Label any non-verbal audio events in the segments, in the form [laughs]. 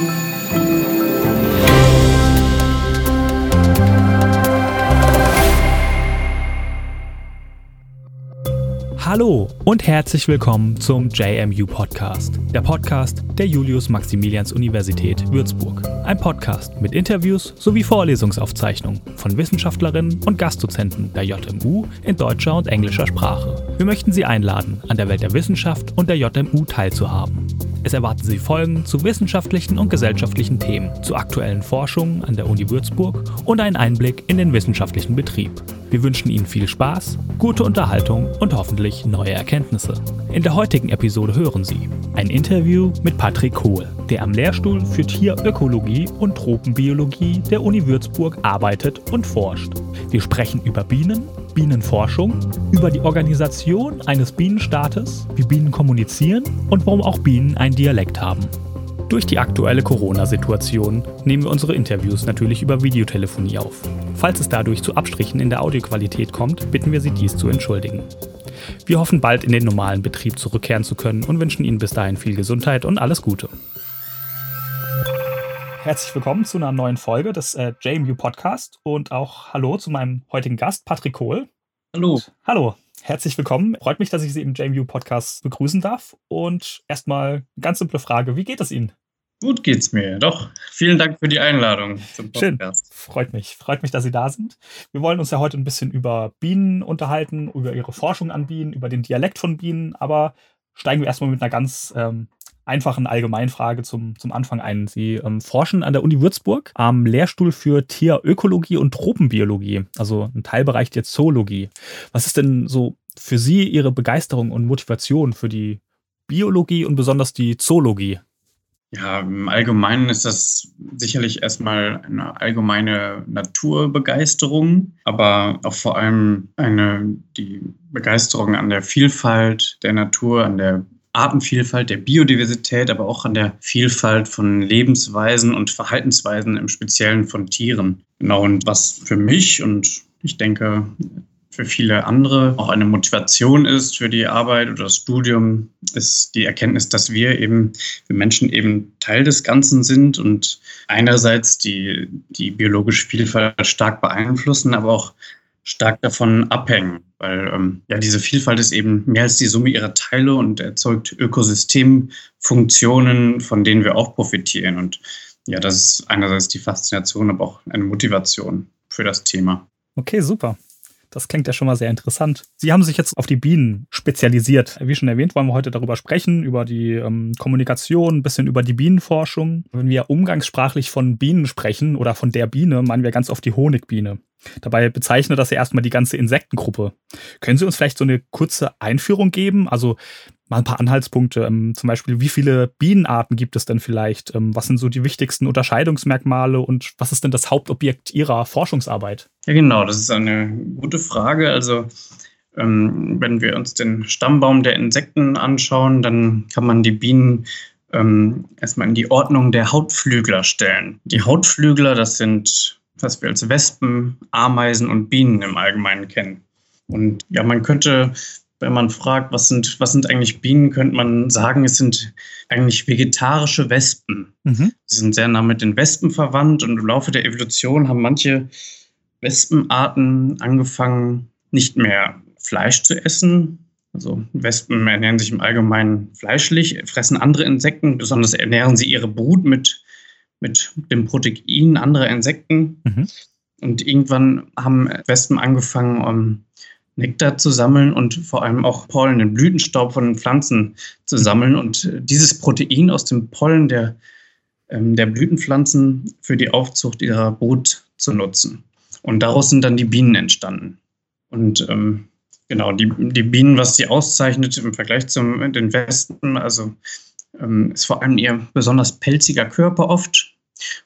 Thank you. Hallo und herzlich willkommen zum JMU Podcast, der Podcast der Julius-Maximilians Universität Würzburg. Ein Podcast mit Interviews sowie Vorlesungsaufzeichnungen von Wissenschaftlerinnen und Gastdozenten der JMU in deutscher und englischer Sprache. Wir möchten Sie einladen, an der Welt der Wissenschaft und der JMU teilzuhaben. Es erwarten Sie Folgen zu wissenschaftlichen und gesellschaftlichen Themen, zu aktuellen Forschungen an der Uni Würzburg und einen Einblick in den wissenschaftlichen Betrieb. Wir wünschen Ihnen viel Spaß, gute Unterhaltung und hoffentlich neue Erkenntnisse. In der heutigen Episode hören Sie ein Interview mit Patrick Kohl, der am Lehrstuhl für Tierökologie und Tropenbiologie der Uni Würzburg arbeitet und forscht. Wir sprechen über Bienen, Bienenforschung, über die Organisation eines Bienenstaates, wie Bienen kommunizieren und warum auch Bienen einen Dialekt haben. Durch die aktuelle Corona-Situation nehmen wir unsere Interviews natürlich über Videotelefonie auf. Falls es dadurch zu Abstrichen in der Audioqualität kommt, bitten wir Sie dies zu entschuldigen. Wir hoffen bald in den normalen Betrieb zurückkehren zu können und wünschen Ihnen bis dahin viel Gesundheit und alles Gute. Herzlich willkommen zu einer neuen Folge des äh, JMU Podcast und auch Hallo zu meinem heutigen Gast, Patrick Kohl. Hallo. Hallo. Herzlich willkommen. Freut mich, dass ich Sie im JMU Podcast begrüßen darf. Und erstmal eine ganz simple Frage: Wie geht es Ihnen? Gut geht's mir. Doch, vielen Dank für die Einladung zum Podcast. Schön. Freut mich. Freut mich, dass Sie da sind. Wir wollen uns ja heute ein bisschen über Bienen unterhalten, über Ihre Forschung an Bienen, über den Dialekt von Bienen. Aber steigen wir erstmal mit einer ganz ähm, einfachen Allgemeinfrage zum, zum Anfang ein. Sie ähm, forschen an der Uni Würzburg am Lehrstuhl für Tierökologie und Tropenbiologie, also ein Teilbereich der Zoologie. Was ist denn so für Sie Ihre Begeisterung und Motivation für die Biologie und besonders die Zoologie? Ja, im Allgemeinen ist das sicherlich erstmal eine allgemeine Naturbegeisterung, aber auch vor allem eine, die Begeisterung an der Vielfalt der Natur, an der Artenvielfalt, der Biodiversität, aber auch an der Vielfalt von Lebensweisen und Verhaltensweisen im Speziellen von Tieren. Genau, und was für mich und ich denke für viele andere auch eine Motivation ist für die Arbeit oder das Studium, ist die Erkenntnis, dass wir eben, wir Menschen eben Teil des Ganzen sind und einerseits die, die biologische Vielfalt stark beeinflussen, aber auch stark davon abhängen, weil ähm, ja diese Vielfalt ist eben mehr als die Summe ihrer Teile und erzeugt Ökosystemfunktionen, von denen wir auch profitieren. Und ja, das ist einerseits die Faszination, aber auch eine Motivation für das Thema. Okay, super. Das klingt ja schon mal sehr interessant. Sie haben sich jetzt auf die Bienen spezialisiert. Wie schon erwähnt, wollen wir heute darüber sprechen, über die ähm, Kommunikation, ein bisschen über die Bienenforschung. Wenn wir umgangssprachlich von Bienen sprechen oder von der Biene, meinen wir ganz oft die Honigbiene. Dabei bezeichnet das ja erstmal die ganze Insektengruppe. Können Sie uns vielleicht so eine kurze Einführung geben? Also mal ein paar Anhaltspunkte. Ähm, zum Beispiel, wie viele Bienenarten gibt es denn vielleicht? Ähm, was sind so die wichtigsten Unterscheidungsmerkmale und was ist denn das Hauptobjekt Ihrer Forschungsarbeit? Ja, genau, das ist eine gute Frage. Also ähm, wenn wir uns den Stammbaum der Insekten anschauen, dann kann man die Bienen erstmal in die Ordnung der Hautflügler stellen. Die Hautflügler, das sind was wir als Wespen, Ameisen und Bienen im Allgemeinen kennen. Und ja, man könnte, wenn man fragt, was sind, was sind eigentlich Bienen, könnte man sagen, es sind eigentlich vegetarische Wespen. Mhm. Sie sind sehr nah mit den Wespen verwandt und im Laufe der Evolution haben manche Wespenarten angefangen, nicht mehr Fleisch zu essen. Also Wespen ernähren sich im Allgemeinen fleischlich, fressen andere Insekten, besonders ernähren sie ihre Brut mit mit dem Protein anderer Insekten. Mhm. Und irgendwann haben Wespen angefangen, um Nektar zu sammeln und vor allem auch Pollen, den Blütenstaub von den Pflanzen zu sammeln und dieses Protein aus dem Pollen der, ähm, der Blütenpflanzen für die Aufzucht ihrer Brut zu nutzen. Und daraus sind dann die Bienen entstanden. Und ähm, genau, die, die Bienen, was sie auszeichnet im Vergleich zu den Wespen, also ähm, ist vor allem ihr besonders pelziger Körper oft.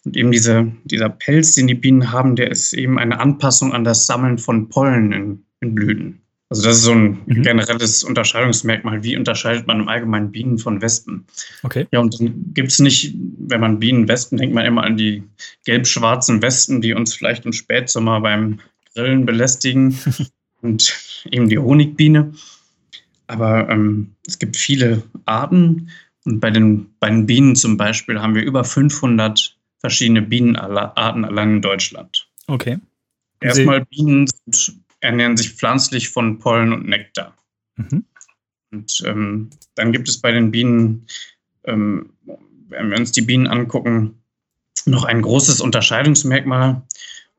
Und eben diese, dieser Pelz, den die Bienen haben, der ist eben eine Anpassung an das Sammeln von Pollen in, in Blüten. Also das ist so ein mhm. generelles Unterscheidungsmerkmal. Wie unterscheidet man im Allgemeinen Bienen von Wespen? Okay. Ja, und dann gibt es nicht, wenn man Bienen Wespen, denkt man immer an die gelb-schwarzen Wespen, die uns vielleicht im Spätsommer beim Grillen belästigen [laughs] und eben die Honigbiene. Aber ähm, es gibt viele Arten Und bei den, bei den Bienen zum Beispiel haben wir über 500 verschiedene Bienenarten allein in Deutschland. Okay. Erstmal Bienen sind, ernähren sich pflanzlich von Pollen und Nektar. Mhm. Und ähm, dann gibt es bei den Bienen, ähm, wenn wir uns die Bienen angucken, noch ein großes Unterscheidungsmerkmal.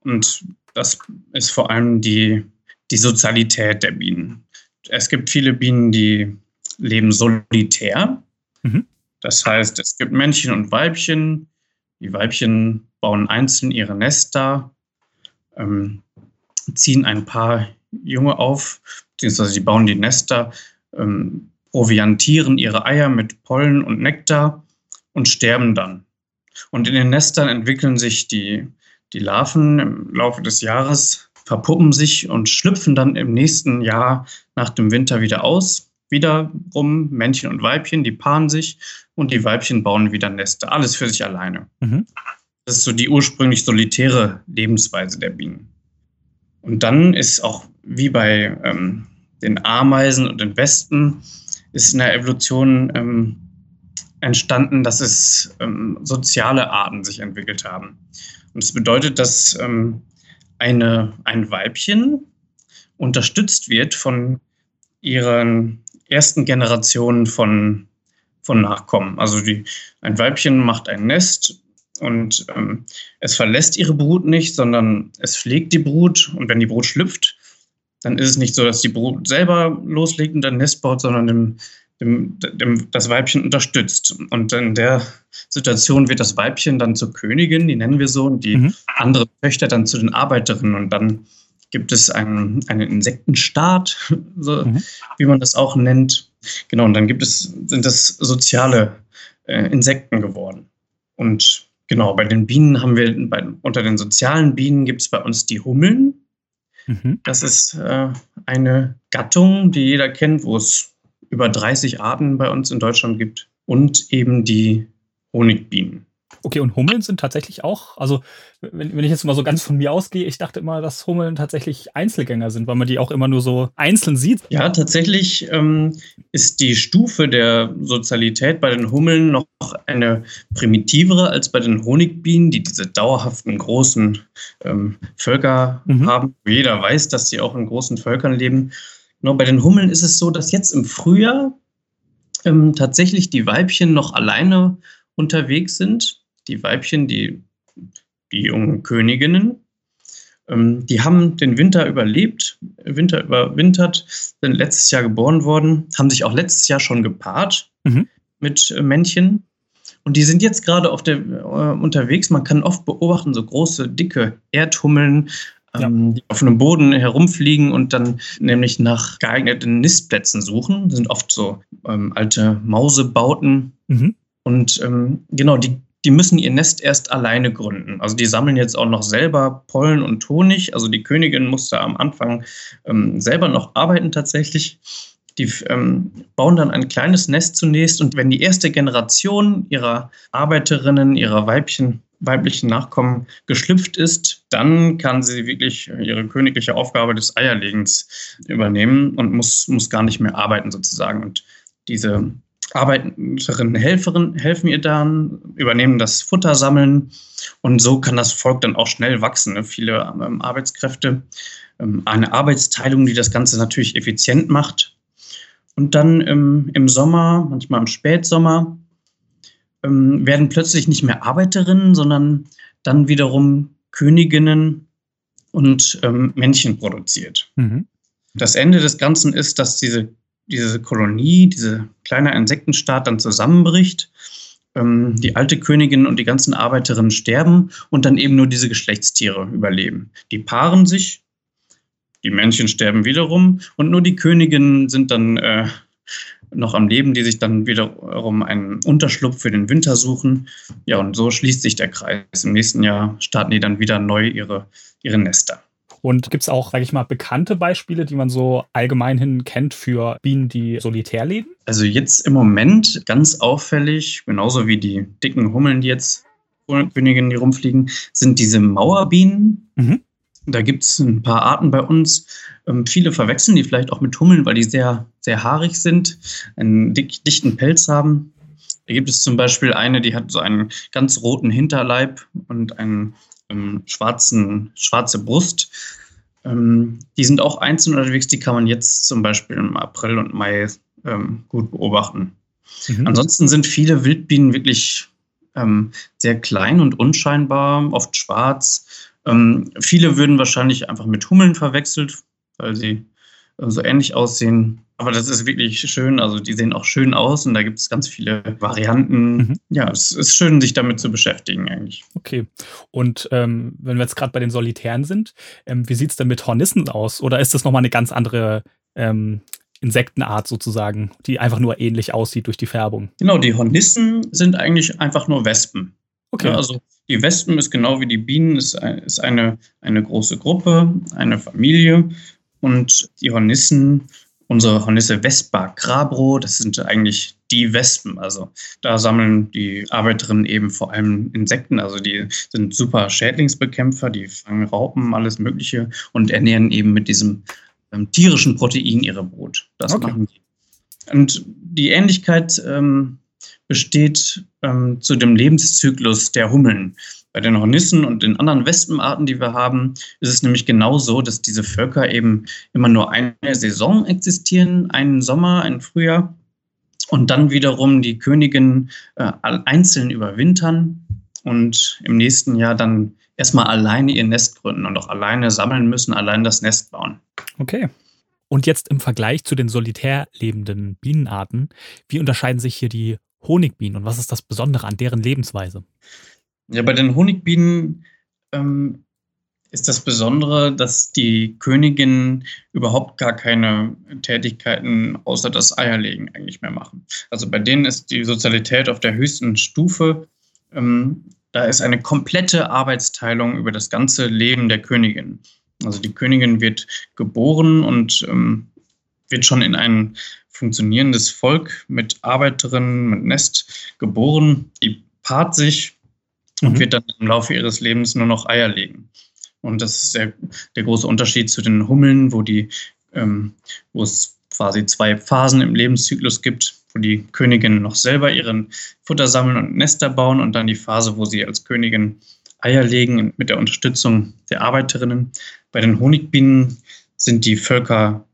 Und das ist vor allem die, die Sozialität der Bienen. Es gibt viele Bienen, die leben solitär. Mhm. Das heißt, es gibt Männchen und Weibchen. Die Weibchen bauen einzeln ihre Nester, ähm, ziehen ein paar Junge auf, beziehungsweise sie bauen die Nester, ähm, proviantieren ihre Eier mit Pollen und Nektar und sterben dann. Und in den Nestern entwickeln sich die, die Larven im Laufe des Jahres, verpuppen sich und schlüpfen dann im nächsten Jahr nach dem Winter wieder aus. Wiederum Männchen und Weibchen, die paaren sich und die Weibchen bauen wieder Nester. Alles für sich alleine. Mhm. Das ist so die ursprünglich solitäre Lebensweise der Bienen. Und dann ist auch wie bei ähm, den Ameisen und den Wespen, ist in der Evolution ähm, entstanden, dass es ähm, soziale Arten sich entwickelt haben. Und das bedeutet, dass ähm, eine, ein Weibchen unterstützt wird von ihren ersten Generationen von, von Nachkommen. Also die, ein Weibchen macht ein Nest und ähm, es verlässt ihre Brut nicht, sondern es pflegt die Brut und wenn die Brut schlüpft, dann ist es nicht so, dass die Brut selber loslegt und ein Nest baut, sondern dem, dem, dem, das Weibchen unterstützt. Und in der Situation wird das Weibchen dann zur Königin, die nennen wir so, und die mhm. andere Töchter dann zu den Arbeiterinnen. Und dann gibt es einen, einen Insektenstaat, [laughs] so, mhm. wie man das auch nennt. Genau, und dann gibt es, sind das soziale äh, Insekten geworden. Und genau, bei den Bienen haben wir, bei, unter den sozialen Bienen gibt es bei uns die Hummeln. Mhm. Das ist äh, eine Gattung, die jeder kennt, wo es über 30 Arten bei uns in Deutschland gibt und eben die Honigbienen. Okay, und Hummeln sind tatsächlich auch, also wenn, wenn, ich jetzt mal so ganz von mir ausgehe, ich dachte immer, dass Hummeln tatsächlich Einzelgänger sind, weil man die auch immer nur so einzeln sieht. Ja, tatsächlich ähm, ist die Stufe der Sozialität bei den Hummeln noch eine primitivere als bei den Honigbienen, die diese dauerhaften großen ähm, Völker mhm. haben. Jeder weiß, dass sie auch in großen Völkern leben. Genau, bei den Hummeln ist es so, dass jetzt im Frühjahr ähm, tatsächlich die Weibchen noch alleine unterwegs sind. Die Weibchen, die, die jungen Königinnen, ähm, die haben den Winter überlebt, Winter überwintert, sind letztes Jahr geboren worden, haben sich auch letztes Jahr schon gepaart mhm. mit äh, Männchen. Und die sind jetzt gerade auf der, äh, unterwegs. Man kann oft beobachten, so große, dicke Erdhummeln, ja. Ähm, die auf einem Boden herumfliegen und dann nämlich nach geeigneten Nistplätzen suchen. Das sind oft so ähm, alte Mausebauten. Mhm. Und ähm, genau, die, die müssen ihr Nest erst alleine gründen. Also die sammeln jetzt auch noch selber Pollen und Honig. Also die Königin musste am Anfang ähm, selber noch arbeiten tatsächlich. Die ähm, bauen dann ein kleines Nest zunächst und wenn die erste Generation ihrer Arbeiterinnen, ihrer Weibchen weiblichen Nachkommen geschlüpft ist, dann kann sie wirklich ihre königliche Aufgabe des Eierlegens übernehmen und muss, muss gar nicht mehr arbeiten sozusagen. Und diese Arbeiterinnen, Helferinnen helfen ihr dann, übernehmen das Futter sammeln und so kann das Volk dann auch schnell wachsen. Ne? Viele ähm, Arbeitskräfte, ähm, eine Arbeitsteilung, die das Ganze natürlich effizient macht. Und dann im, im Sommer, manchmal im Spätsommer, ähm, werden plötzlich nicht mehr Arbeiterinnen, sondern dann wiederum Königinnen und ähm, Männchen produziert. Mhm. Das Ende des Ganzen ist, dass diese, diese Kolonie, diese kleine Insektenstaat dann zusammenbricht. Ähm, die alte Königin und die ganzen Arbeiterinnen sterben und dann eben nur diese Geschlechtstiere überleben. Die paaren sich, die Männchen sterben wiederum und nur die Königinnen sind dann äh, noch am Leben, die sich dann wiederum einen Unterschlupf für den Winter suchen. Ja, und so schließt sich der Kreis. Im nächsten Jahr starten die dann wieder neu ihre, ihre Nester. Und gibt es auch, sage ich mal, bekannte Beispiele, die man so allgemein hin kennt für Bienen, die solitär leben? Also jetzt im Moment ganz auffällig, genauso wie die dicken Hummeln, die jetzt Königinnen, die rumfliegen, sind diese Mauerbienen. Mhm. Da gibt es ein paar Arten bei uns. Ähm, viele verwechseln die vielleicht auch mit Hummeln, weil die sehr, sehr haarig sind, einen dick, dichten Pelz haben. Da gibt es zum Beispiel eine, die hat so einen ganz roten Hinterleib und einen ähm, schwarzen, schwarze Brust. Ähm, die sind auch einzeln unterwegs, die kann man jetzt zum Beispiel im April und Mai ähm, gut beobachten. Mhm. Ansonsten sind viele Wildbienen wirklich ähm, sehr klein und unscheinbar, oft schwarz. Ähm, viele würden wahrscheinlich einfach mit Hummeln verwechselt, weil sie äh, so ähnlich aussehen. Aber das ist wirklich schön. Also die sehen auch schön aus und da gibt es ganz viele Varianten. Mhm. Ja, es ist schön, sich damit zu beschäftigen eigentlich. Okay. Und ähm, wenn wir jetzt gerade bei den Solitären sind, ähm, wie sieht es denn mit Hornissen aus? Oder ist das nochmal eine ganz andere ähm, Insektenart sozusagen, die einfach nur ähnlich aussieht durch die Färbung? Genau, die Hornissen sind eigentlich einfach nur Wespen. Okay. Ja, also die Wespen ist genau wie die Bienen, ist, ist eine, eine große Gruppe, eine Familie. Und die Hornissen, unsere Hornisse Vespa Grabro, das sind eigentlich die Wespen. Also da sammeln die Arbeiterinnen eben vor allem Insekten. Also die sind super Schädlingsbekämpfer, die fangen Raupen, alles Mögliche und ernähren eben mit diesem ähm, tierischen Protein ihre Brot. Das okay. machen die. Und die Ähnlichkeit ähm, besteht ähm, zu dem Lebenszyklus der Hummeln. Bei den Hornissen und den anderen Wespenarten, die wir haben, ist es nämlich genauso, dass diese Völker eben immer nur eine Saison existieren, einen Sommer, ein Frühjahr, und dann wiederum die Königinnen äh, einzeln überwintern und im nächsten Jahr dann erstmal alleine ihr Nest gründen und auch alleine sammeln müssen, allein das Nest bauen. Okay. Und jetzt im Vergleich zu den solitär lebenden Bienenarten, wie unterscheiden sich hier die Honigbienen und was ist das Besondere an deren Lebensweise? Ja, bei den Honigbienen ähm, ist das Besondere, dass die Königinnen überhaupt gar keine Tätigkeiten außer das Eierlegen eigentlich mehr machen. Also bei denen ist die Sozialität auf der höchsten Stufe. Ähm, da ist eine komplette Arbeitsteilung über das ganze Leben der Königin. Also die Königin wird geboren und ähm, wird schon in ein funktionierendes Volk mit Arbeiterinnen, mit Nest geboren. Die paart sich und mhm. wird dann im Laufe ihres Lebens nur noch Eier legen. Und das ist der, der große Unterschied zu den Hummeln, wo, die, ähm, wo es quasi zwei Phasen im Lebenszyklus gibt, wo die Königinnen noch selber ihren Futter sammeln und Nester bauen und dann die Phase, wo sie als Königin Eier legen mit der Unterstützung der Arbeiterinnen. Bei den Honigbienen sind die Völker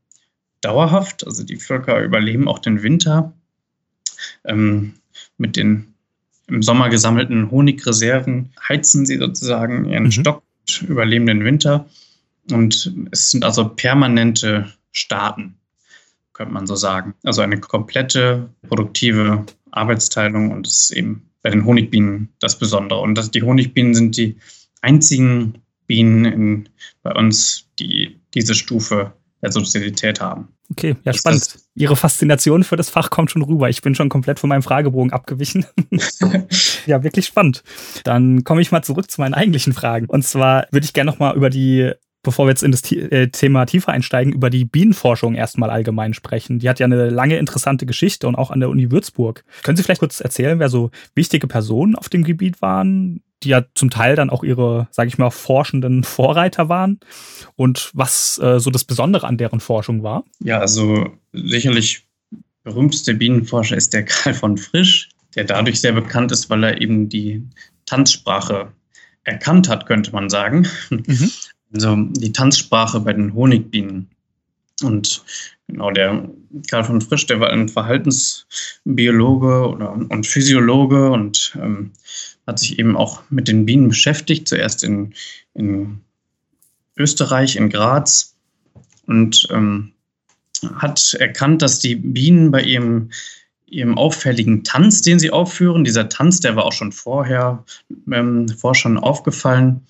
dauerhaft, also die Völker überleben auch den Winter. Ähm, mit den im Sommer gesammelten Honigreserven heizen sie sozusagen ihren mhm. Stock und überleben den Winter. Und es sind also permanente Staaten, könnte man so sagen. Also eine komplette produktive Arbeitsteilung und das ist eben bei den Honigbienen das Besondere. Und das, die Honigbienen sind die einzigen Bienen in, bei uns, die diese Stufe der Sozialität haben. Okay, ja, spannend. Ihre Faszination für das Fach kommt schon rüber. Ich bin schon komplett von meinem Fragebogen abgewichen. [laughs] ja, wirklich spannend. Dann komme ich mal zurück zu meinen eigentlichen Fragen. Und zwar würde ich gerne noch mal über die bevor wir jetzt in das äh, Thema tiefer einsteigen, über die Bienenforschung erstmal allgemein sprechen. Die hat ja eine lange interessante Geschichte und auch an der Uni Würzburg. Können Sie vielleicht kurz erzählen, wer so wichtige Personen auf dem Gebiet waren, die ja zum Teil dann auch ihre, sage ich mal, forschenden Vorreiter waren und was äh, so das Besondere an deren Forschung war? Ja, also sicherlich berühmteste Bienenforscher ist der Karl von Frisch, der dadurch sehr bekannt ist, weil er eben die Tanzsprache erkannt hat, könnte man sagen. Mhm. [laughs] Also die Tanzsprache bei den Honigbienen. Und genau, der Karl von Frisch, der war ein Verhaltensbiologe oder, und Physiologe und ähm, hat sich eben auch mit den Bienen beschäftigt, zuerst in, in Österreich, in Graz und ähm, hat erkannt, dass die Bienen bei ihrem, ihrem auffälligen Tanz, den sie aufführen, dieser Tanz, der war auch schon vorher ähm, Forschern aufgefallen,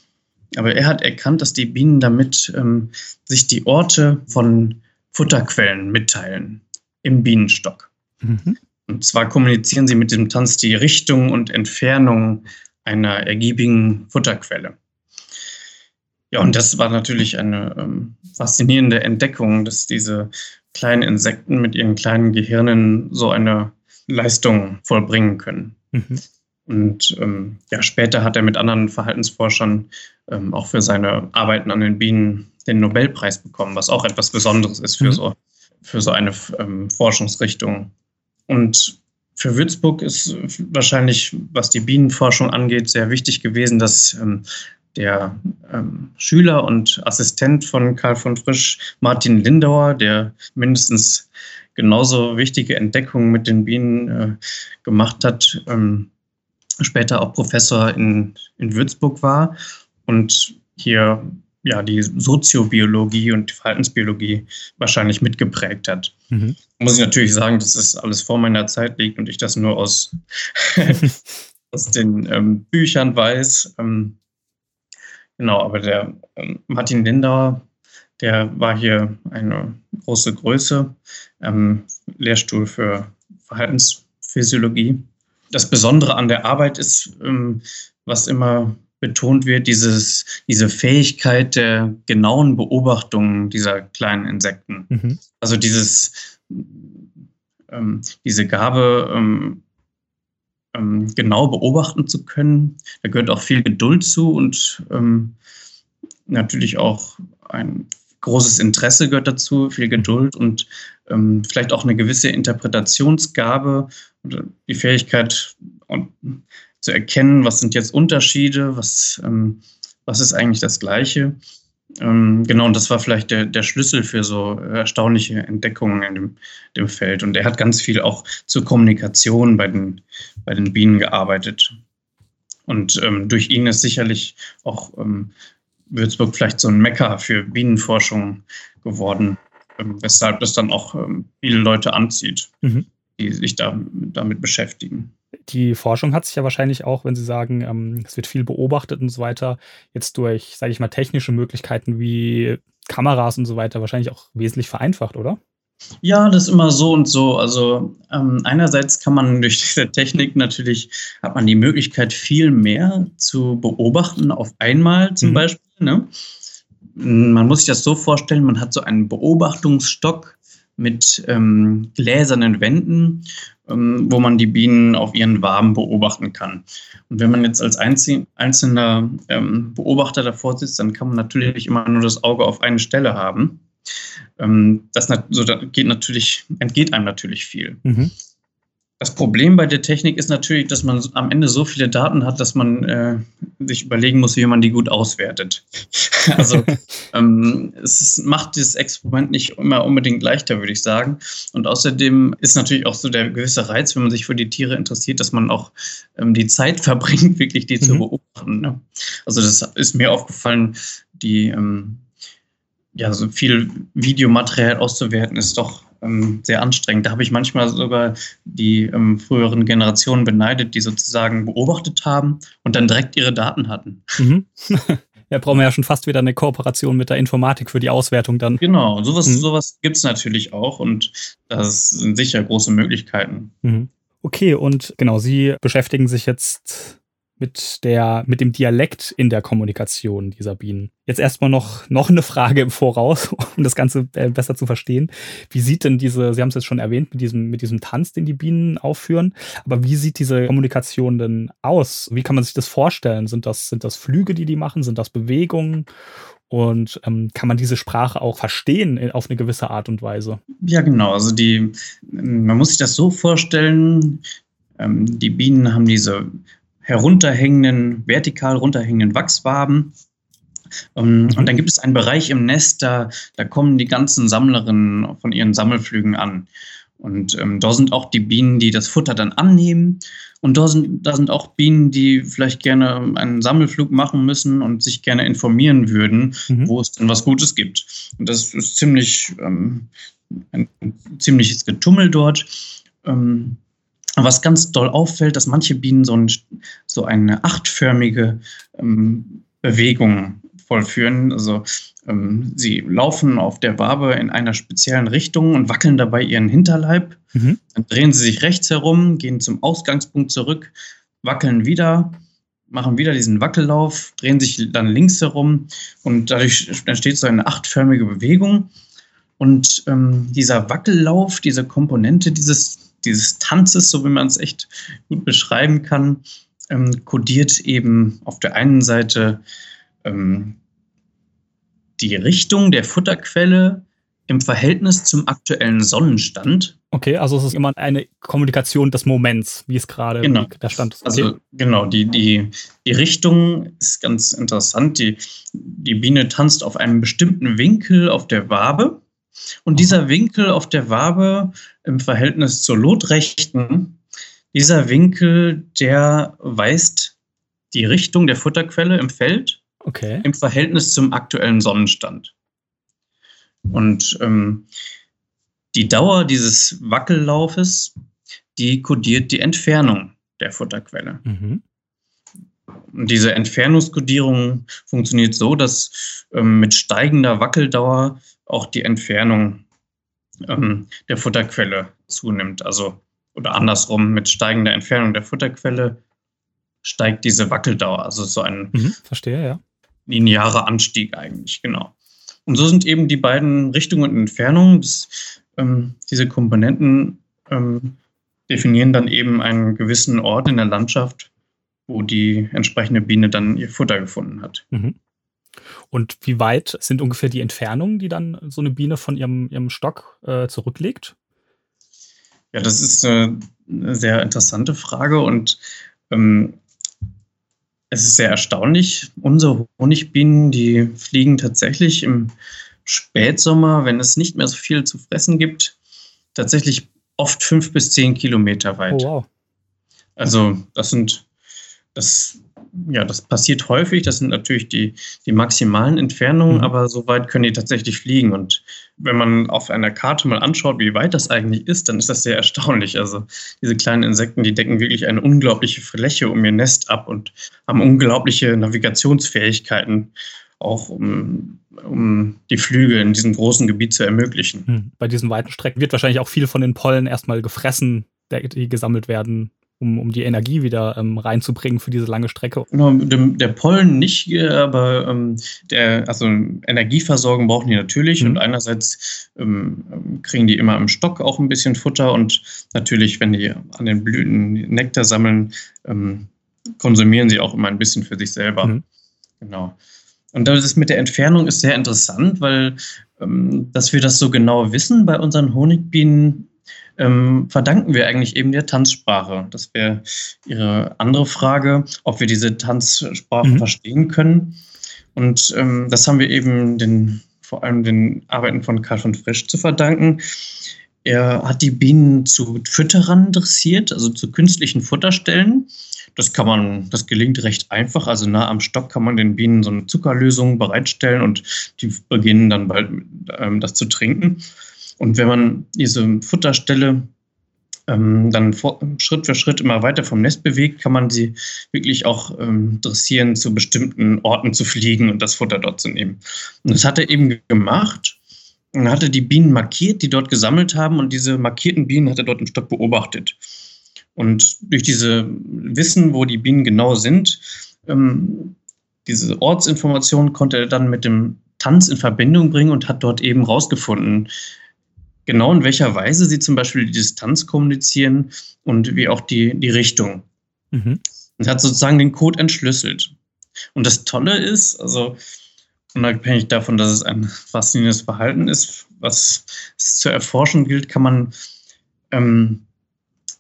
aber er hat erkannt, dass die Bienen damit ähm, sich die Orte von Futterquellen mitteilen im Bienenstock. Mhm. Und zwar kommunizieren sie mit dem Tanz die Richtung und Entfernung einer ergiebigen Futterquelle. Ja, und das war natürlich eine ähm, faszinierende Entdeckung, dass diese kleinen Insekten mit ihren kleinen Gehirnen so eine Leistung vollbringen können. Mhm. Und ähm, ja, später hat er mit anderen Verhaltensforschern ähm, auch für seine Arbeiten an den Bienen den Nobelpreis bekommen, was auch etwas Besonderes ist für, mhm. so, für so eine ähm, Forschungsrichtung. Und für Würzburg ist wahrscheinlich, was die Bienenforschung angeht, sehr wichtig gewesen, dass ähm, der ähm, Schüler und Assistent von Karl von Frisch, Martin Lindauer, der mindestens genauso wichtige Entdeckungen mit den Bienen äh, gemacht hat, ähm, später auch Professor in, in Würzburg war. Und hier ja die Soziobiologie und die Verhaltensbiologie wahrscheinlich mitgeprägt hat. Mhm. Muss ich natürlich sagen, dass das alles vor meiner Zeit liegt und ich das nur aus, [laughs] aus den ähm, Büchern weiß. Ähm, genau, aber der ähm, Martin Lindauer, der war hier eine große Größe, ähm, Lehrstuhl für Verhaltensphysiologie. Das Besondere an der Arbeit ist, ähm, was immer betont wird, dieses, diese Fähigkeit der genauen Beobachtung dieser kleinen Insekten. Mhm. Also dieses, ähm, diese Gabe, ähm, ähm, genau beobachten zu können. Da gehört auch viel Geduld zu und ähm, natürlich auch ein großes Interesse gehört dazu, viel Geduld und ähm, vielleicht auch eine gewisse Interpretationsgabe und die Fähigkeit und, zu erkennen, was sind jetzt Unterschiede, was, ähm, was ist eigentlich das Gleiche. Ähm, genau, und das war vielleicht der, der Schlüssel für so erstaunliche Entdeckungen in dem, dem Feld. Und er hat ganz viel auch zur Kommunikation bei den, bei den Bienen gearbeitet. Und ähm, durch ihn ist sicherlich auch ähm, Würzburg vielleicht so ein Mecker für Bienenforschung geworden, ähm, weshalb das dann auch ähm, viele Leute anzieht, mhm. die sich da, damit beschäftigen. Die Forschung hat sich ja wahrscheinlich auch, wenn Sie sagen, ähm, es wird viel beobachtet und so weiter, jetzt durch, sage ich mal, technische Möglichkeiten wie Kameras und so weiter wahrscheinlich auch wesentlich vereinfacht, oder? Ja, das ist immer so und so. Also ähm, einerseits kann man durch diese Technik natürlich, hat man die Möglichkeit, viel mehr zu beobachten auf einmal zum mhm. Beispiel. Ne? Man muss sich das so vorstellen, man hat so einen Beobachtungsstock mit ähm, gläsernen Wänden, ähm, wo man die Bienen auf ihren Waben beobachten kann. Und wenn man jetzt als einzelner ähm, Beobachter davor sitzt, dann kann man natürlich immer nur das Auge auf eine Stelle haben. Ähm, das so, da geht natürlich, entgeht einem natürlich viel. Mhm. Das Problem bei der Technik ist natürlich, dass man am Ende so viele Daten hat, dass man äh, sich überlegen muss, wie man die gut auswertet. [laughs] also [laughs] ähm, es macht das Experiment nicht immer unbedingt leichter, würde ich sagen. Und außerdem ist natürlich auch so der gewisse Reiz, wenn man sich für die Tiere interessiert, dass man auch ähm, die Zeit [laughs] verbringt, wirklich die mhm. zu beobachten. Ne? Also das ist mir aufgefallen, die ähm, ja, so viel Videomaterial auszuwerten, ist doch ähm, sehr anstrengend. Da habe ich manchmal sogar die ähm, früheren Generationen beneidet, die sozusagen beobachtet haben und dann direkt ihre Daten hatten. Mhm. [laughs] Ja, brauchen wir ja schon fast wieder eine Kooperation mit der Informatik für die Auswertung dann. Genau, sowas, mhm. sowas gibt es natürlich auch und das sind sicher große Möglichkeiten. Mhm. Okay, und genau, Sie beschäftigen sich jetzt mit der, mit dem Dialekt in der Kommunikation dieser Bienen. Jetzt erstmal noch, noch eine Frage im Voraus, [laughs] um das Ganze äh, besser zu verstehen. Wie sieht denn diese, Sie haben es jetzt schon erwähnt, mit diesem, mit diesem Tanz, den die Bienen aufführen, aber wie sieht diese Kommunikation denn aus? Wie kann man sich das vorstellen? Sind das, sind das Flüge, die die machen? Sind das Bewegungen? Und ähm, kann man diese Sprache auch verstehen auf eine gewisse Art und Weise? Ja, genau. Also die, man muss sich das so vorstellen, ähm, die Bienen haben diese herunterhängenden, vertikal runterhängenden Wachswaben. Um, mhm. Und dann gibt es einen Bereich im Nest, da, da kommen die ganzen Sammlerinnen von ihren Sammelflügen an. Und ähm, da sind auch die Bienen, die das Futter dann annehmen. Und da sind, da sind auch Bienen, die vielleicht gerne einen Sammelflug machen müssen und sich gerne informieren würden, mhm. wo es denn was Gutes gibt. Und das ist ziemlich ähm, ein ziemliches Getummel dort. Ähm, was ganz doll auffällt, dass manche Bienen so, ein, so eine achtförmige ähm, Bewegung vollführen. Also ähm, sie laufen auf der Wabe in einer speziellen Richtung und wackeln dabei ihren Hinterleib. Mhm. Dann drehen sie sich rechts herum, gehen zum Ausgangspunkt zurück, wackeln wieder, machen wieder diesen Wackellauf, drehen sich dann links herum und dadurch entsteht so eine achtförmige Bewegung. Und ähm, dieser Wackellauf, diese Komponente dieses dieses Tanzes, so wie man es echt gut beschreiben kann, ähm, kodiert eben auf der einen Seite ähm, die Richtung der Futterquelle im Verhältnis zum aktuellen Sonnenstand. Okay, also es ist immer eine Kommunikation des Moments, wie es gerade genau. der Stand ist. Okay. Also genau, die, die, die Richtung ist ganz interessant. Die, die Biene tanzt auf einem bestimmten Winkel auf der Wabe. Und dieser Winkel auf der Wabe im Verhältnis zur Lotrechten, dieser Winkel, der weist die Richtung der Futterquelle im Feld okay. im Verhältnis zum aktuellen Sonnenstand. Und ähm, die Dauer dieses Wackellaufes, die kodiert die Entfernung der Futterquelle. Mhm. Und diese Entfernungskodierung funktioniert so, dass ähm, mit steigender Wackeldauer auch die Entfernung ähm, der Futterquelle zunimmt. Also, oder andersrum, mit steigender Entfernung der Futterquelle steigt diese Wackeldauer. Also so ein mhm, verstehe, ja. linearer Anstieg eigentlich, genau. Und so sind eben die beiden Richtungen und Entfernungen, des, ähm, diese Komponenten ähm, definieren dann eben einen gewissen Ort in der Landschaft, wo die entsprechende Biene dann ihr Futter gefunden hat. Mhm. Und wie weit sind ungefähr die Entfernungen, die dann so eine Biene von ihrem, ihrem Stock äh, zurücklegt? Ja, das ist äh, eine sehr interessante Frage und ähm, es ist sehr erstaunlich. Unsere Honigbienen, die fliegen tatsächlich im Spätsommer, wenn es nicht mehr so viel zu fressen gibt, tatsächlich oft fünf bis zehn Kilometer weit. Oh, wow. Also das sind, das, ja, das passiert häufig. Das sind natürlich die, die maximalen Entfernungen, mhm. aber so weit können die tatsächlich fliegen. Und wenn man auf einer Karte mal anschaut, wie weit das eigentlich ist, dann ist das sehr erstaunlich. Also diese kleinen Insekten, die decken wirklich eine unglaubliche Fläche um ihr Nest ab und haben unglaubliche Navigationsfähigkeiten, auch um, um die Flüge in diesem großen Gebiet zu ermöglichen. Hm. Bei diesen weiten Strecken wird wahrscheinlich auch viel von den Pollen erstmal gefressen, die gesammelt werden um, um die Energie wieder ähm, reinzubringen für diese lange Strecke. Genau, der Pollen nicht, aber ähm, der, also Energieversorgung brauchen die natürlich mhm. und einerseits ähm, kriegen die immer im Stock auch ein bisschen Futter und natürlich, wenn die an den Blüten Nektar sammeln, ähm, konsumieren sie auch immer ein bisschen für sich selber. Mhm. Genau. Und das mit der Entfernung ist sehr interessant, weil ähm, dass wir das so genau wissen bei unseren Honigbienen, ähm, verdanken wir eigentlich eben der Tanzsprache. Das wäre Ihre andere Frage, ob wir diese Tanzsprache mhm. verstehen können. Und ähm, das haben wir eben den, vor allem den Arbeiten von Karl von Frisch zu verdanken. Er hat die Bienen zu Fütterern dressiert, also zu künstlichen Futterstellen. Das kann man, das gelingt recht einfach. Also nah am Stock kann man den Bienen so eine Zuckerlösung bereitstellen und die beginnen dann bald ähm, das zu trinken. Und wenn man diese Futterstelle ähm, dann vor, Schritt für Schritt immer weiter vom Nest bewegt, kann man sie wirklich auch ähm, dressieren, zu bestimmten Orten zu fliegen und das Futter dort zu nehmen. Und das hat er eben gemacht und hatte die Bienen markiert, die dort gesammelt haben und diese markierten Bienen hat er dort im Stock beobachtet. Und durch diese Wissen, wo die Bienen genau sind, ähm, diese Ortsinformation konnte er dann mit dem Tanz in Verbindung bringen und hat dort eben rausgefunden, genau in welcher Weise sie zum Beispiel die Distanz kommunizieren und wie auch die, die Richtung. Mhm. Und hat sozusagen den Code entschlüsselt. Und das Tolle ist, also unabhängig davon, dass es ein faszinierendes Verhalten ist, was es zu erforschen gilt, kann man ähm,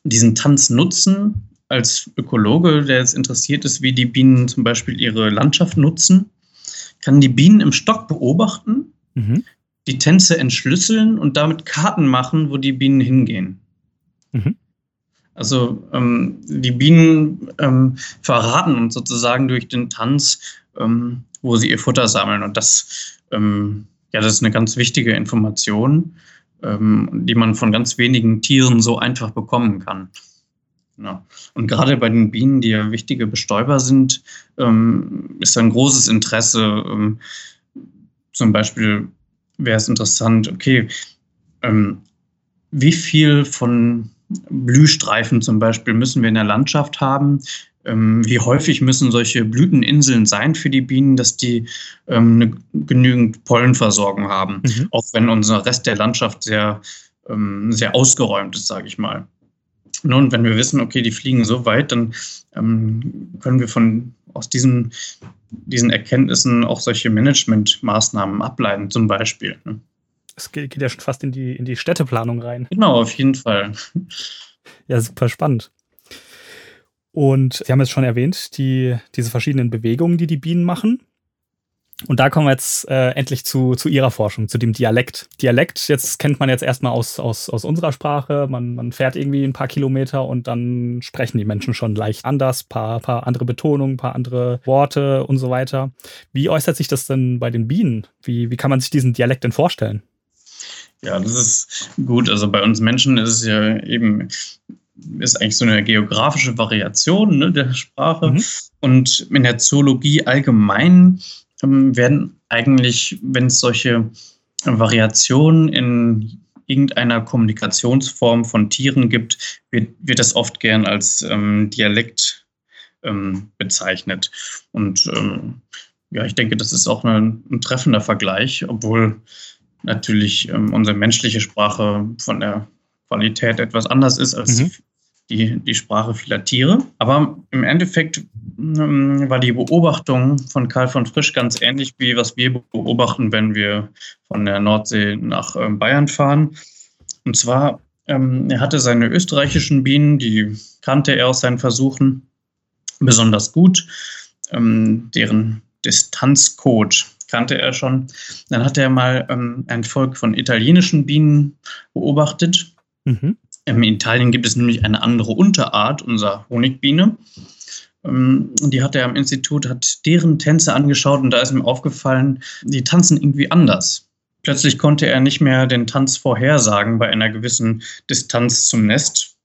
diesen Tanz nutzen als Ökologe, der jetzt interessiert ist, wie die Bienen zum Beispiel ihre Landschaft nutzen, kann die Bienen im Stock beobachten, mhm die Tänze entschlüsseln und damit Karten machen, wo die Bienen hingehen. Mhm. Also ähm, die Bienen ähm, verraten uns sozusagen durch den Tanz, ähm, wo sie ihr Futter sammeln. Und das, ähm, ja, das ist eine ganz wichtige Information, ähm, die man von ganz wenigen Tieren so einfach bekommen kann. Ja. Und gerade bei den Bienen, die ja wichtige Bestäuber sind, ähm, ist ein großes Interesse, zum Beispiel wäre es interessant, okay, ähm, wie viel von Blühstreifen zum Beispiel müssen wir in der Landschaft haben? Ähm, wie häufig müssen solche Blüteninseln sein für die Bienen, dass die ähm, eine genügend Pollenversorgung haben, mhm. auch wenn unser Rest der Landschaft sehr, ähm, sehr ausgeräumt ist, sage ich mal. Nun, wenn wir wissen, okay, die fliegen so weit, dann ähm, können wir von aus diesen, diesen Erkenntnissen auch solche Managementmaßnahmen ableiten, zum Beispiel. Ne? Es geht, geht ja schon fast in die, in die Städteplanung rein. Genau, auf jeden Fall. Ja, super spannend. Und Sie haben jetzt schon erwähnt, die, diese verschiedenen Bewegungen, die die Bienen machen. Und da kommen wir jetzt äh, endlich zu, zu Ihrer Forschung, zu dem Dialekt. Dialekt, jetzt kennt man jetzt erstmal aus, aus, aus unserer Sprache. Man, man fährt irgendwie ein paar Kilometer und dann sprechen die Menschen schon leicht anders, paar, paar andere Betonungen, paar andere Worte und so weiter. Wie äußert sich das denn bei den Bienen? Wie, wie kann man sich diesen Dialekt denn vorstellen? Ja, das ist gut. Also bei uns Menschen ist es ja eben ist eigentlich so eine geografische Variation ne, der Sprache. Mhm. Und in der Zoologie allgemein werden eigentlich, wenn es solche Variationen in irgendeiner Kommunikationsform von Tieren gibt, wird, wird das oft gern als ähm, Dialekt ähm, bezeichnet. Und ähm, ja, ich denke, das ist auch ein, ein treffender Vergleich, obwohl natürlich ähm, unsere menschliche Sprache von der Qualität etwas anders ist als mhm die, die Sprache vieler Tiere. Aber im Endeffekt ähm, war die Beobachtung von Karl von Frisch ganz ähnlich wie was wir beobachten, wenn wir von der Nordsee nach ähm, Bayern fahren. Und zwar, ähm, er hatte seine österreichischen Bienen, die kannte er aus seinen Versuchen besonders gut. Ähm, deren Distanzcode kannte er schon. Dann hat er mal ähm, ein Volk von italienischen Bienen beobachtet. Mhm. In Italien gibt es nämlich eine andere Unterart unserer Honigbiene. Ähm, die hat er am Institut, hat deren Tänze angeschaut und da ist ihm aufgefallen, die tanzen irgendwie anders. Plötzlich konnte er nicht mehr den Tanz vorhersagen bei einer gewissen Distanz zum Nest.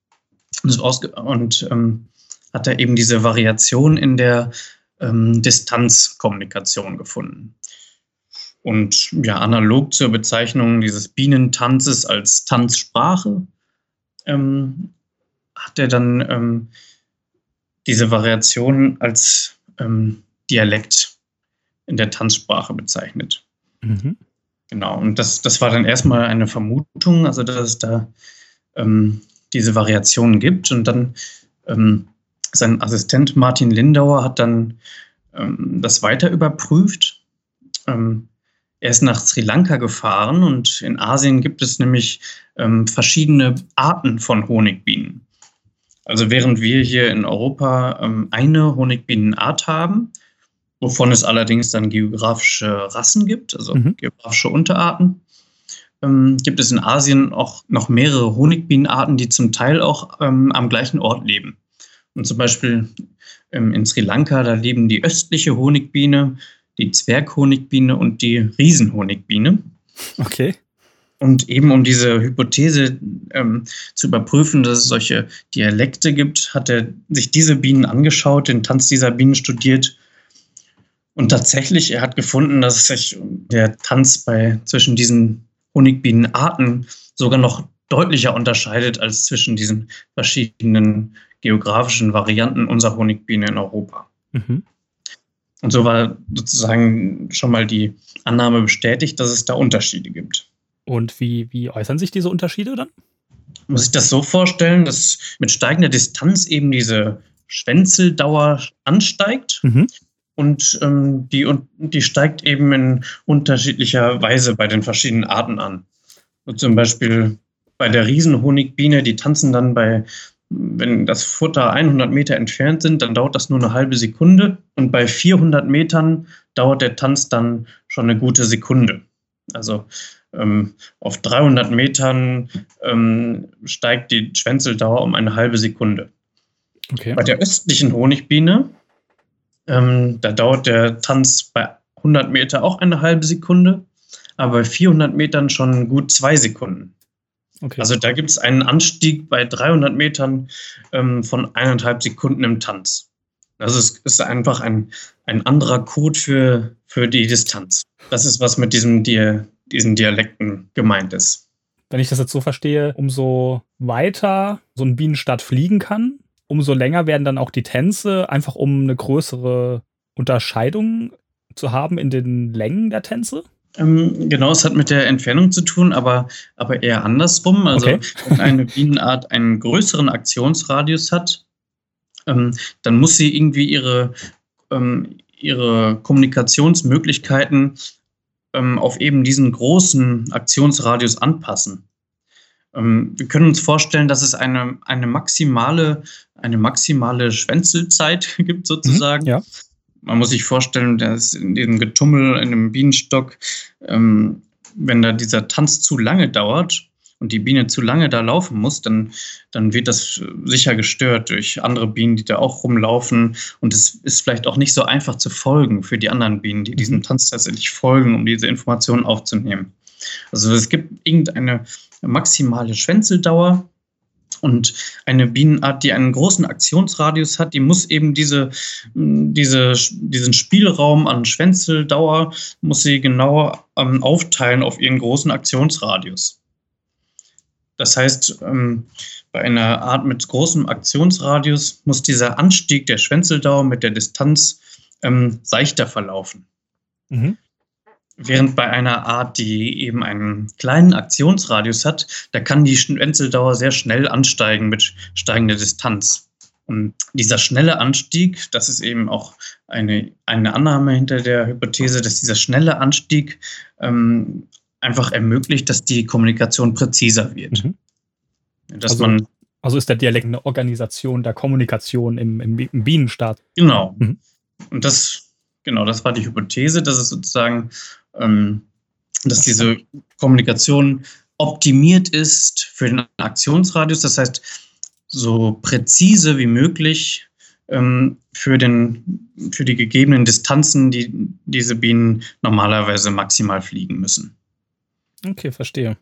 Und ähm, hat er eben diese Variation in der ähm, Distanzkommunikation gefunden. Und ja, analog zur Bezeichnung dieses Bienentanzes als Tanzsprache ähm, hat er dann ähm, diese Variation als ähm, Dialekt in der Tanzsprache bezeichnet. Mhm. Genau, und das, das war dann erstmal eine Vermutung, also dass es da ähm, diese Variationen gibt. Und dann ähm, sein Assistent Martin Lindauer hat dann ähm, das weiter überprüft. Ähm, er ist nach Sri Lanka gefahren und in Asien gibt es nämlich ähm, verschiedene Arten von Honigbienen. Also während wir hier in Europa ähm, eine Honigbienenart haben, wovon es allerdings dann geografische Rassen gibt, also mhm. geografische Unterarten, ähm, gibt es in Asien auch noch mehrere Honigbienenarten, die zum Teil auch ähm, am gleichen Ort leben. Und zum Beispiel ähm, in Sri Lanka, da leben die östliche Honigbiene, die Zwerghonigbiene und die Riesenhonigbiene. Okay. Und eben um diese Hypothese ähm, zu überprüfen, dass es solche Dialekte gibt, hat er sich diese Bienen angeschaut, den Tanz dieser Bienen studiert. Und tatsächlich, er hat gefunden, dass sich der Tanz bei zwischen diesen Honigbienenarten sogar noch deutlicher unterscheidet als zwischen diesen verschiedenen geografischen Varianten unserer Honigbiene in Europa. Mhm. Und so war sozusagen schon mal die Annahme bestätigt, dass es da Unterschiede gibt. Und wie, wie äußern sich diese Unterschiede dann? Muss ich das so vorstellen, dass mit steigender Distanz eben diese Schwänzeldauer ansteigt mhm. und ähm, die, und die steigt eben in unterschiedlicher Weise bei den verschiedenen Arten an. So zum Beispiel bei der Riesenhonigbiene, die tanzen dann bei wenn das Futter 100 Meter entfernt sind, dann dauert das nur eine halbe Sekunde. Und bei 400 Metern dauert der Tanz dann schon eine gute Sekunde. Also ähm, auf 300 Metern ähm, steigt die Schwänzeldauer um eine halbe Sekunde. Okay. Bei der östlichen Honigbiene, ähm, da dauert der Tanz bei 100 Meter auch eine halbe Sekunde, aber bei 400 Metern schon gut zwei Sekunden. Okay. Also da gibt es einen Anstieg bei 300 Metern ähm, von eineinhalb Sekunden im Tanz. Also es ist einfach ein, ein anderer Code für, für die Distanz. Das ist, was mit diesem Di diesen Dialekten gemeint ist. Wenn ich das jetzt so verstehe, umso weiter so ein Bienenstadt fliegen kann, umso länger werden dann auch die Tänze, einfach um eine größere Unterscheidung zu haben in den Längen der Tänze? Ähm, genau, es hat mit der Entfernung zu tun, aber, aber eher andersrum. Also okay. wenn eine Bienenart einen größeren Aktionsradius hat, ähm, dann muss sie irgendwie ihre, ähm, ihre Kommunikationsmöglichkeiten ähm, auf eben diesen großen Aktionsradius anpassen. Ähm, wir können uns vorstellen, dass es eine, eine, maximale, eine maximale Schwänzelzeit [laughs] gibt, sozusagen. Mhm, ja. Man muss sich vorstellen, dass in diesem Getummel, in einem Bienenstock, ähm, wenn da dieser Tanz zu lange dauert, und die Biene zu lange da laufen muss, dann, dann wird das sicher gestört durch andere Bienen, die da auch rumlaufen. Und es ist vielleicht auch nicht so einfach zu folgen für die anderen Bienen, die diesem Tanz tatsächlich folgen, um diese Informationen aufzunehmen. Also es gibt irgendeine maximale Schwänzeldauer, und eine Bienenart, die einen großen Aktionsradius hat, die muss eben diese, diese, diesen Spielraum an Schwänzeldauer, muss sie genau ähm, aufteilen auf ihren großen Aktionsradius. Das heißt, ähm, bei einer Art mit großem Aktionsradius muss dieser Anstieg der Schwänzeldauer mit der Distanz ähm, seichter verlaufen. Mhm. Während bei einer Art, die eben einen kleinen Aktionsradius hat, da kann die Schwänzeldauer sehr schnell ansteigen mit steigender Distanz. Und dieser schnelle Anstieg, das ist eben auch eine, eine Annahme hinter der Hypothese, dass dieser schnelle Anstieg ähm, einfach ermöglicht, dass die Kommunikation präziser wird. Mhm. Dass also, man also ist der Dialekt eine Organisation der Kommunikation im, im, im Bienenstaat. Genau. Mhm. Und das, genau, das war die Hypothese, dass es sozusagen, dass diese Kommunikation optimiert ist für den Aktionsradius. Das heißt, so präzise wie möglich ähm, für, den, für die gegebenen Distanzen, die diese Bienen normalerweise maximal fliegen müssen. Okay, verstehe.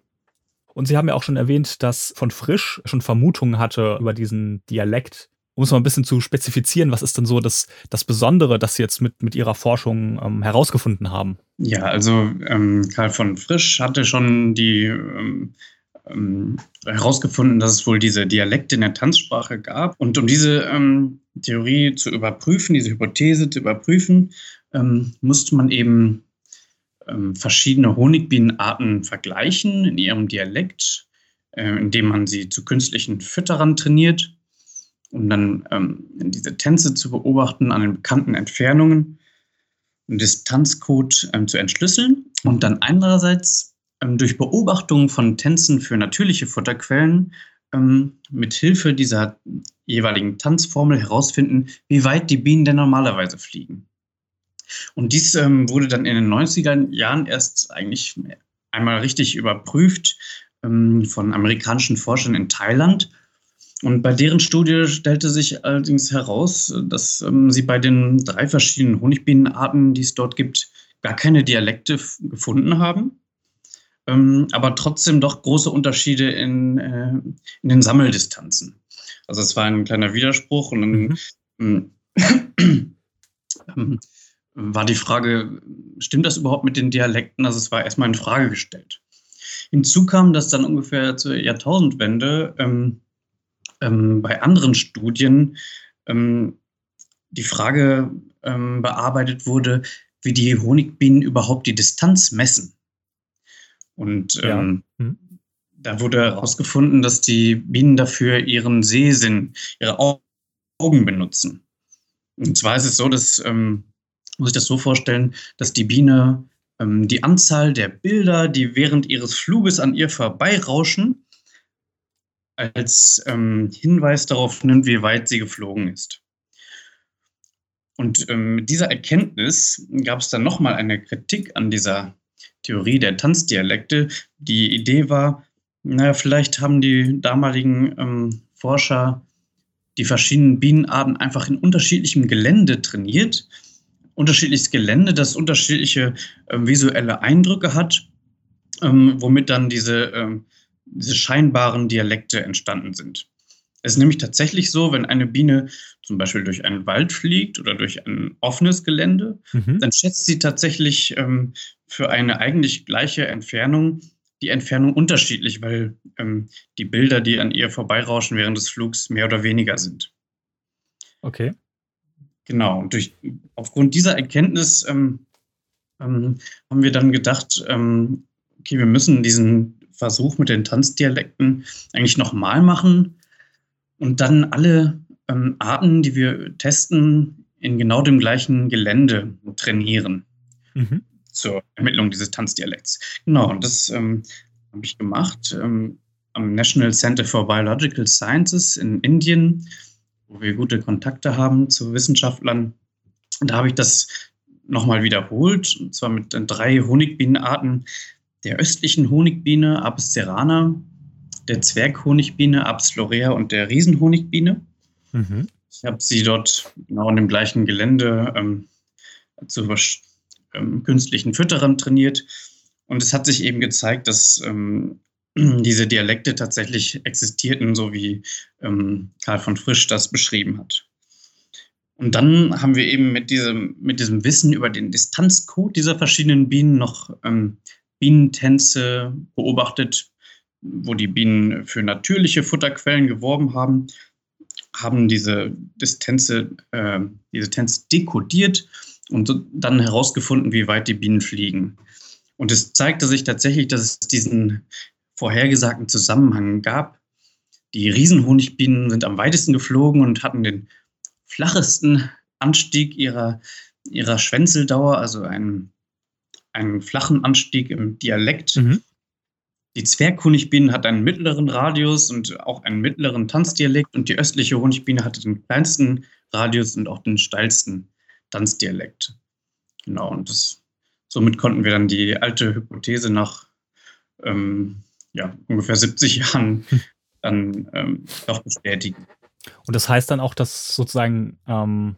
Und Sie haben ja auch schon erwähnt, dass von Frisch schon Vermutungen hatte über diesen Dialekt. Um es mal ein bisschen zu spezifizieren, was ist denn so das, das Besondere, das Sie jetzt mit, mit Ihrer Forschung ähm, herausgefunden haben? Ja, also ähm, Karl von Frisch hatte schon die ähm, ähm, herausgefunden, dass es wohl diese Dialekte in der Tanzsprache gab. Und um diese ähm, Theorie zu überprüfen, diese Hypothese zu überprüfen, ähm, musste man eben verschiedene Honigbienenarten vergleichen in ihrem Dialekt, äh, indem man sie zu künstlichen Fütterern trainiert, um dann ähm, diese Tänze zu beobachten an den bekannten Entfernungen, einen Distanzcode ähm, zu entschlüsseln und dann andererseits ähm, durch Beobachtung von Tänzen für natürliche Futterquellen ähm, mit Hilfe dieser jeweiligen Tanzformel herausfinden, wie weit die Bienen denn normalerweise fliegen. Und dies ähm, wurde dann in den 90er Jahren erst eigentlich einmal richtig überprüft ähm, von amerikanischen Forschern in Thailand. Und bei deren Studie stellte sich allerdings heraus, dass ähm, sie bei den drei verschiedenen Honigbienenarten, die es dort gibt, gar keine Dialekte gefunden haben, ähm, aber trotzdem doch große Unterschiede in, äh, in den Sammeldistanzen. Also es war ein kleiner Widerspruch und dann, mhm. [clears throat] ähm, war die Frage, stimmt das überhaupt mit den Dialekten? Also es war erstmal in Frage gestellt. Hinzu kam, dass dann ungefähr zur Jahrtausendwende ähm, ähm, bei anderen Studien ähm, die Frage ähm, bearbeitet wurde, wie die Honigbienen überhaupt die Distanz messen. Und ja. hm. da wurde herausgefunden, dass die Bienen dafür ihren Sehsinn, ihre Augen benutzen. Und zwar ist es so, dass ähm, muss ich das so vorstellen, dass die Biene ähm, die Anzahl der Bilder, die während ihres Fluges an ihr vorbeirauschen, als ähm, Hinweis darauf nimmt, wie weit sie geflogen ist. Und ähm, mit dieser Erkenntnis gab es dann nochmal eine Kritik an dieser Theorie der Tanzdialekte. Die Idee war, naja, vielleicht haben die damaligen ähm, Forscher die verschiedenen Bienenarten einfach in unterschiedlichem Gelände trainiert unterschiedliches Gelände, das unterschiedliche äh, visuelle Eindrücke hat, ähm, womit dann diese, ähm, diese scheinbaren Dialekte entstanden sind. Es ist nämlich tatsächlich so, wenn eine Biene zum Beispiel durch einen Wald fliegt oder durch ein offenes Gelände, mhm. dann schätzt sie tatsächlich ähm, für eine eigentlich gleiche Entfernung die Entfernung unterschiedlich, weil ähm, die Bilder, die an ihr vorbeirauschen während des Flugs, mehr oder weniger sind. Okay. Genau, und durch, aufgrund dieser Erkenntnis ähm, ähm, haben wir dann gedacht, ähm, okay, wir müssen diesen Versuch mit den Tanzdialekten eigentlich nochmal machen und dann alle ähm, Arten, die wir testen, in genau dem gleichen Gelände trainieren. Mhm. zur Ermittlung dieses Tanzdialekts. Genau, und das ähm, habe ich gemacht ähm, am National Center for Biological Sciences in Indien, wo wir gute Kontakte haben zu Wissenschaftlern. Da habe ich das nochmal wiederholt, und zwar mit drei Honigbienenarten der östlichen Honigbiene Apis cerana, der Zwerghonigbiene Apis florea und der Riesenhonigbiene. Mhm. Ich habe sie dort genau in dem gleichen Gelände ähm, zu ähm, künstlichen Fütterern trainiert. Und es hat sich eben gezeigt, dass ähm, [clears throat] diese Dialekte tatsächlich existierten, so wie ähm, Karl von Frisch das beschrieben hat. Und dann haben wir eben mit diesem, mit diesem Wissen über den Distanzcode dieser verschiedenen Bienen noch ähm, Bienentänze beobachtet, wo die Bienen für natürliche Futterquellen geworben haben, haben diese Tänze, äh, diese Tänze dekodiert und dann herausgefunden, wie weit die Bienen fliegen. Und es zeigte sich tatsächlich, dass es diesen vorhergesagten Zusammenhang gab. Die Riesenhonigbienen sind am weitesten geflogen und hatten den flachesten Anstieg ihrer, ihrer Schwänzeldauer, also einen, einen flachen Anstieg im Dialekt. Mhm. Die Zwerghonigbiene hat einen mittleren Radius und auch einen mittleren Tanzdialekt und die östliche Honigbiene hatte den kleinsten Radius und auch den steilsten Tanzdialekt. Genau, und das, somit konnten wir dann die alte Hypothese nach ähm, ja, ungefähr 70 Jahren [laughs] dann ähm, doch bestätigen. Und das heißt dann auch, dass sozusagen ähm,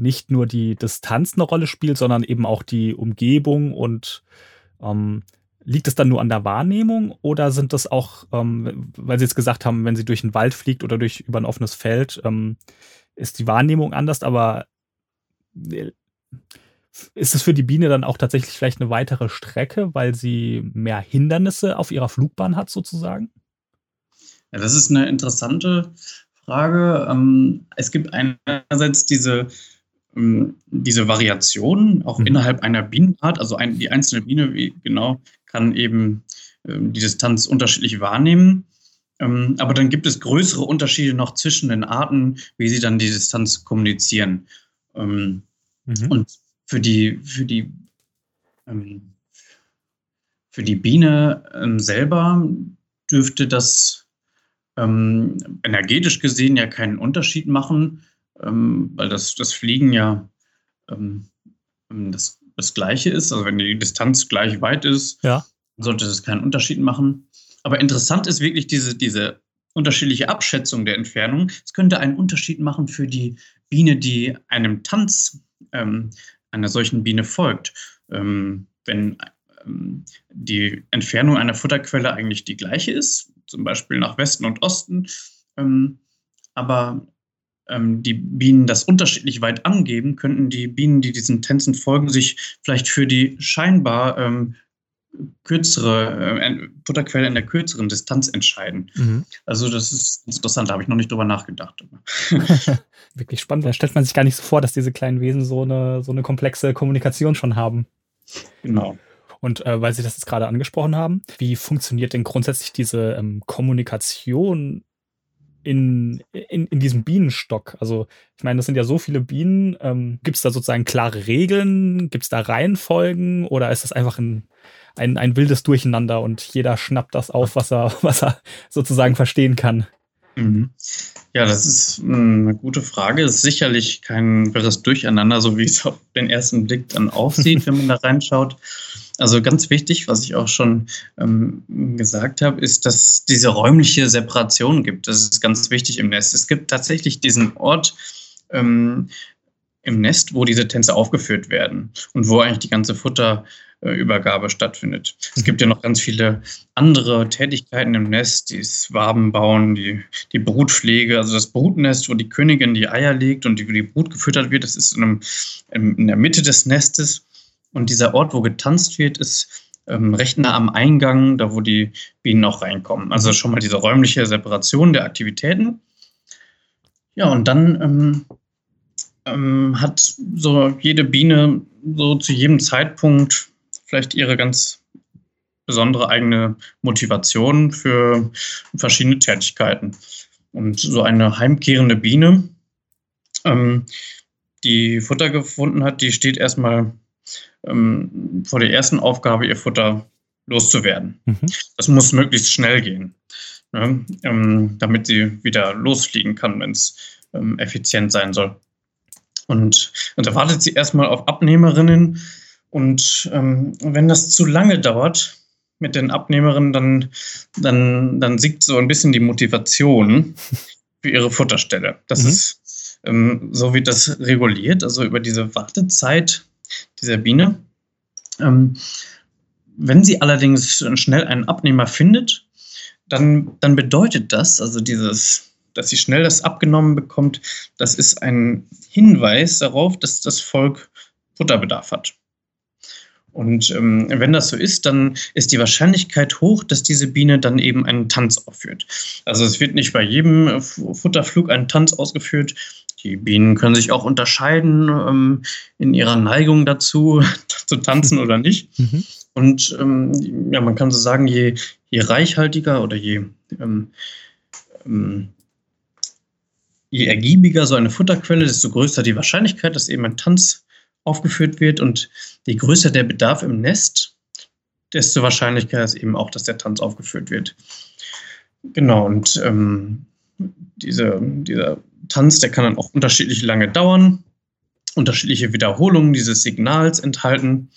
nicht nur die Distanz eine Rolle spielt, sondern eben auch die Umgebung und ähm, liegt es dann nur an der Wahrnehmung oder sind das auch, ähm, weil Sie jetzt gesagt haben, wenn sie durch den Wald fliegt oder durch über ein offenes Feld, ähm, ist die Wahrnehmung anders, aber äh, ist es für die Biene dann auch tatsächlich vielleicht eine weitere Strecke, weil sie mehr Hindernisse auf ihrer Flugbahn hat, sozusagen? Ja, das ist eine interessante Frage. Ähm, es gibt einerseits diese, diese Variation auch mhm. innerhalb einer Bienenart. Also ein, die einzelne Biene, wie genau, kann eben ähm, die Distanz unterschiedlich wahrnehmen. Aber dann gibt es größere Unterschiede noch zwischen den Arten, wie sie dann die Distanz kommunizieren. Mhm. Und für die, für die, für die Biene selber dürfte das ähm, energetisch gesehen ja keinen Unterschied machen, ähm, weil das, das Fliegen ja ähm, ähm, das, das Gleiche ist. Also wenn die Distanz gleich weit ist, ja. sollte das keinen Unterschied machen. Aber interessant ist wirklich diese, diese unterschiedliche Abschätzung der Entfernung. Es könnte einen Unterschied machen für die Biene, die einem Tanz ähm, einer solchen Biene folgt. Ähm, wenn ähm, die Entfernung einer Futterquelle eigentlich die gleiche ist, zum Beispiel nach Westen und Osten, ähm, aber die Bienen das unterschiedlich weit angeben, könnten die Bienen, die diesen Tänzen folgen, sich vielleicht für die scheinbar ähm, kürzere äh, Futterquelle in der kürzeren Distanz entscheiden. Mhm. Also das ist interessant, da habe ich noch nicht drüber nachgedacht. [laughs] Wirklich spannend, da stellt man sich gar nicht so vor, dass diese kleinen Wesen so eine, so eine komplexe Kommunikation schon haben. Genau. Und äh, weil Sie das jetzt gerade angesprochen haben, wie funktioniert denn grundsätzlich diese ähm, Kommunikation in, in, in diesem Bienenstock? Also, ich meine, das sind ja so viele Bienen. Ähm, Gibt es da sozusagen klare Regeln? Gibt es da Reihenfolgen? Oder ist das einfach ein, ein, ein wildes Durcheinander und jeder schnappt das auf, was er, was er sozusagen verstehen kann? Mhm. Ja, das ist hm, eine gute Frage. Es ist sicherlich kein wirres Durcheinander, so wie es auf den ersten Blick dann aussieht, [laughs] wenn man da reinschaut. Also ganz wichtig, was ich auch schon ähm, gesagt habe, ist, dass diese räumliche Separation gibt. Das ist ganz wichtig im Nest. Es gibt tatsächlich diesen Ort ähm, im Nest, wo diese Tänze aufgeführt werden und wo eigentlich die ganze Futterübergabe stattfindet. Es gibt ja noch ganz viele andere Tätigkeiten im Nest, das Wabenbauen, die, die Brutpflege, also das Brutnest, wo die Königin die Eier legt und die, die Brut gefüttert wird, das ist in, einem, in der Mitte des Nestes. Und dieser Ort, wo getanzt wird, ist ähm, recht nah am Eingang, da wo die Bienen auch reinkommen. Also schon mal diese räumliche Separation der Aktivitäten. Ja, und dann ähm, ähm, hat so jede Biene so zu jedem Zeitpunkt vielleicht ihre ganz besondere eigene Motivation für verschiedene Tätigkeiten. Und so eine heimkehrende Biene, ähm, die Futter gefunden hat, die steht erstmal ähm, vor der ersten Aufgabe, ihr Futter loszuwerden. Mhm. Das muss möglichst schnell gehen, ne? ähm, damit sie wieder losfliegen kann, wenn es ähm, effizient sein soll. Und, und da wartet sie erstmal auf Abnehmerinnen. Und ähm, wenn das zu lange dauert mit den Abnehmerinnen, dann, dann, dann siegt so ein bisschen die Motivation für ihre Futterstelle. Das mhm. ist, ähm, so wird das reguliert, also über diese Wartezeit dieser Biene. Ähm, wenn sie allerdings schnell einen Abnehmer findet, dann, dann bedeutet das, also dieses, dass sie schnell das abgenommen bekommt, das ist ein Hinweis darauf, dass das Volk Futterbedarf hat. Und ähm, wenn das so ist, dann ist die Wahrscheinlichkeit hoch, dass diese Biene dann eben einen Tanz aufführt. Also es wird nicht bei jedem Futterflug ein Tanz ausgeführt. Die Bienen können sich auch unterscheiden ähm, in ihrer Neigung dazu, [laughs] zu tanzen oder nicht. Mhm. Und ähm, ja, man kann so sagen, je, je reichhaltiger oder je, ähm, ähm, je ergiebiger so eine Futterquelle, desto größer die Wahrscheinlichkeit, dass eben ein Tanz aufgeführt wird. Und je größer der Bedarf im Nest, desto wahrscheinlicher ist eben auch, dass der Tanz aufgeführt wird. Genau, und ähm, diese, dieser Tanz, der kann dann auch unterschiedlich lange dauern, unterschiedliche Wiederholungen dieses Signals enthalten.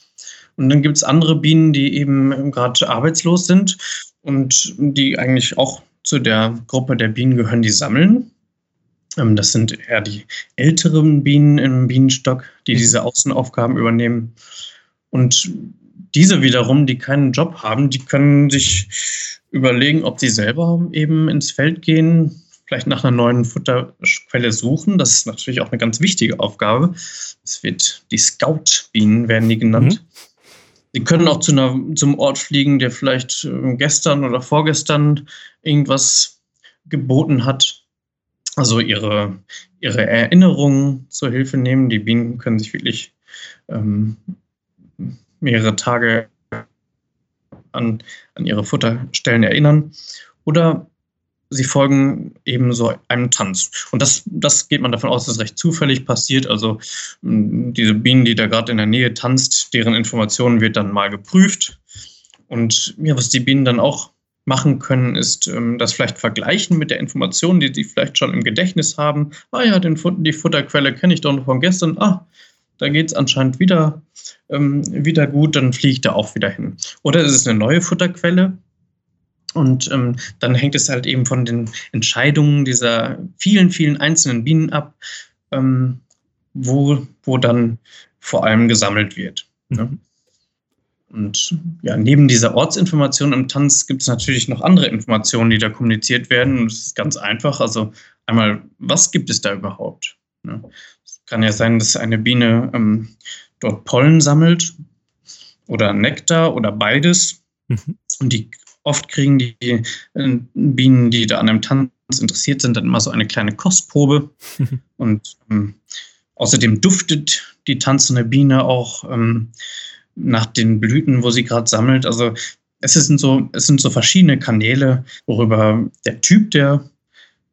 Und dann gibt es andere Bienen, die eben gerade arbeitslos sind und die eigentlich auch zu der Gruppe der Bienen gehören, die sammeln. Ähm, das sind eher die älteren Bienen im Bienenstock, die mhm. diese Außenaufgaben übernehmen. Und diese wiederum, die keinen Job haben, die können sich überlegen, ob sie selber eben ins Feld gehen, vielleicht nach einer neuen Futterquelle suchen. Das ist natürlich auch eine ganz wichtige Aufgabe. Es wird die Scout-Bienen werden die genannt. Mhm. Sie können auch zu einer, zum Ort fliegen, der vielleicht äh, gestern oder vorgestern irgendwas geboten hat. Also ihre, ihre Erinnerungen zur Hilfe nehmen. Die Bienen können sich wirklich ähm, mehrere Tage an, an ihre Futterstellen erinnern. Oder sie folgen eben so einem Tanz. Und das, das geht man davon aus, dass recht zufällig passiert. Also diese Bienen, die da gerade in der Nähe tanzt, deren Informationen wird dann mal geprüft. Und ja, was die Bienen dann auch machen können, ist ähm, das vielleicht vergleichen mit der Information, die sie vielleicht schon im Gedächtnis haben. Ah ja, den, die Futterquelle kenne ich doch noch von gestern. Ah, da geht es anscheinend wieder, ähm, wieder gut, dann fliege ich da auch wieder hin. Oder ist es eine neue Futterquelle, und ähm, dann hängt es halt eben von den Entscheidungen dieser vielen, vielen einzelnen Bienen ab, ähm, wo, wo dann vor allem gesammelt wird. Ne? Mhm. Und ja, neben dieser Ortsinformation im Tanz gibt es natürlich noch andere Informationen, die da kommuniziert werden. Und es ist ganz einfach. Also einmal, was gibt es da überhaupt? Ne? Es kann ja sein, dass eine Biene ähm, dort Pollen sammelt oder Nektar oder beides. Mhm. Und die Oft kriegen die äh, Bienen, die da an einem Tanz interessiert sind, dann immer so eine kleine Kostprobe. [laughs] Und ähm, außerdem duftet die tanzende Biene auch ähm, nach den Blüten, wo sie gerade sammelt. Also es sind so, es sind so verschiedene Kanäle, worüber der Typ der,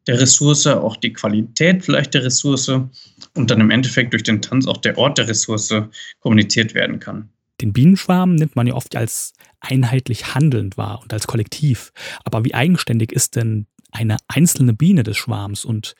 der Ressource, auch die Qualität vielleicht der Ressource und dann im Endeffekt durch den Tanz auch der Ort der Ressource kommuniziert werden kann. Den Bienenschwarm nimmt man ja oft als einheitlich handelnd wahr und als Kollektiv. Aber wie eigenständig ist denn eine einzelne Biene des Schwarms und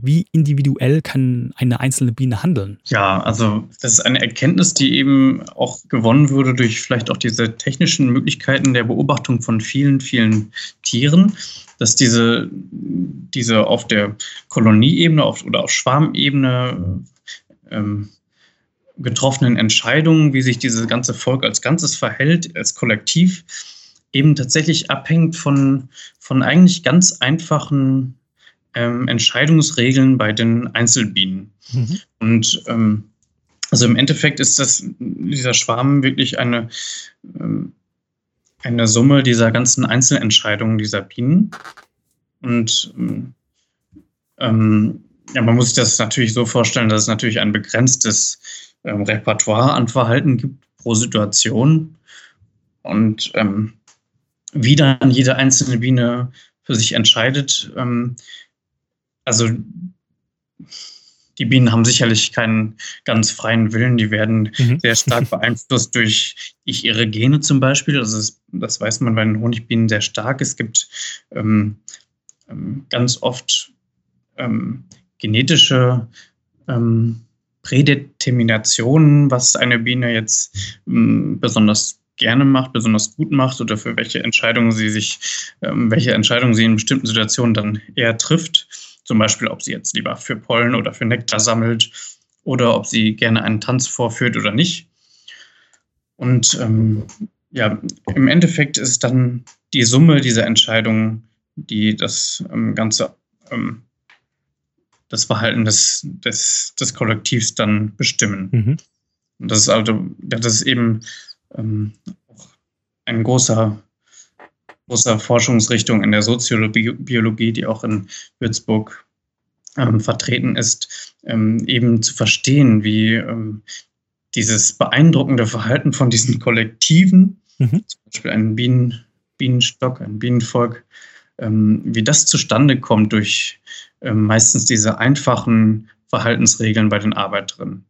wie individuell kann eine einzelne Biene handeln? Ja, also das ist eine Erkenntnis, die eben auch gewonnen wurde durch vielleicht auch diese technischen Möglichkeiten der Beobachtung von vielen, vielen Tieren, dass diese, diese auf der Kolonieebene oder auf Schwarmebene ähm, getroffenen Entscheidungen, wie sich dieses ganze Volk als Ganzes verhält, als Kollektiv, eben tatsächlich abhängt von, von eigentlich ganz einfachen ähm, Entscheidungsregeln bei den Einzelbienen. Mhm. Und ähm, also im Endeffekt ist das, dieser Schwarm wirklich eine, ähm, eine Summe dieser ganzen Einzelentscheidungen dieser Bienen. Und ähm, ja, man muss sich das natürlich so vorstellen, dass es natürlich ein begrenztes ähm, Repertoire an Verhalten gibt pro Situation. Und ähm, wie dann jede einzelne Biene für sich entscheidet, ähm, also die Bienen haben sicherlich keinen ganz freien Willen. Die werden mhm. sehr stark [laughs] beeinflusst durch, ihre Gene zum Beispiel. Also das, das, weiß man bei den Honigbienen sehr stark. Es gibt ähm, ähm, ganz oft ähm, genetische ähm, Prädeterminationen, was eine Biene jetzt ähm, besonders gerne macht, besonders gut macht oder für welche Entscheidungen sie sich, ähm, welche Entscheidungen sie in bestimmten Situationen dann eher trifft. Zum Beispiel, ob sie jetzt lieber für Pollen oder für Nektar sammelt oder ob sie gerne einen Tanz vorführt oder nicht. Und ähm, ja, im Endeffekt ist dann die Summe dieser Entscheidungen, die das ähm, Ganze, ähm, das Verhalten des, des, des Kollektivs dann bestimmen. Mhm. Und das ist also, das ist eben ähm, auch ein großer, großer Forschungsrichtung in der Soziologie, die auch in Würzburg ähm, vertreten ist, ähm, eben zu verstehen, wie ähm, dieses beeindruckende Verhalten von diesen Kollektiven, mhm. zum Beispiel ein Bienen, Bienenstock, ein Bienenvolk, ähm, wie das zustande kommt durch ähm, meistens diese einfachen Verhaltensregeln bei den Arbeiterinnen.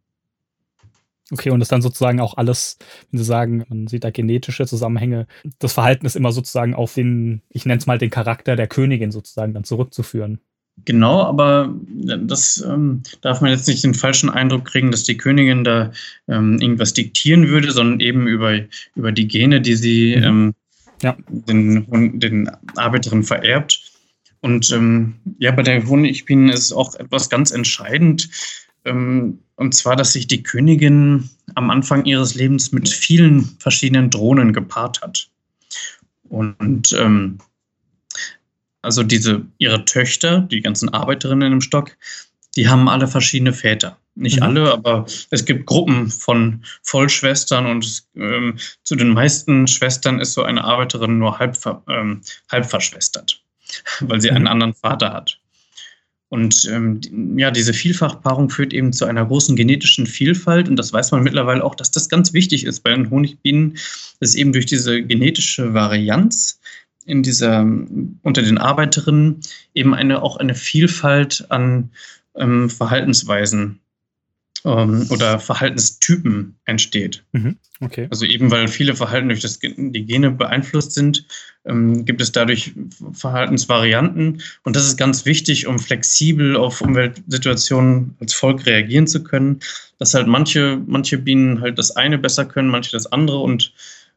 Okay, und das dann sozusagen auch alles, wenn Sie sagen, man sieht da genetische Zusammenhänge, das Verhalten ist immer sozusagen auf den, ich nenne es mal den Charakter der Königin sozusagen dann zurückzuführen. Genau, aber das ähm, darf man jetzt nicht den falschen Eindruck kriegen, dass die Königin da ähm, irgendwas diktieren würde, sondern eben über, über die Gene, die sie mhm. ähm, ja. den, den Arbeiterinnen vererbt. Und ähm, ja, bei der Honigbienen ist auch etwas ganz entscheidend, ähm, und zwar, dass sich die Königin am Anfang ihres Lebens mit vielen verschiedenen Drohnen gepaart hat. Und ähm, also diese ihre Töchter, die ganzen Arbeiterinnen im Stock, die haben alle verschiedene Väter. Nicht mhm. alle, aber es gibt Gruppen von Vollschwestern und ähm, zu den meisten Schwestern ist so eine Arbeiterin nur halb, ähm, halb verschwestert, [laughs] weil sie mhm. einen anderen Vater hat. Und ähm, ja, diese Vielfachpaarung führt eben zu einer großen genetischen Vielfalt. Und das weiß man mittlerweile auch, dass das ganz wichtig ist bei den Honigbienen, dass eben durch diese genetische Varianz in dieser, unter den Arbeiterinnen eben eine, auch eine Vielfalt an ähm, Verhaltensweisen ähm, oder Verhaltenstypen entsteht. Mhm, okay. Also eben weil viele Verhalten durch das, die Gene beeinflusst sind, ähm, gibt es dadurch Verhaltensvarianten. Und das ist ganz wichtig, um flexibel auf Umweltsituationen als Volk reagieren zu können. Dass halt manche, manche Bienen halt das eine besser können, manche das andere. Und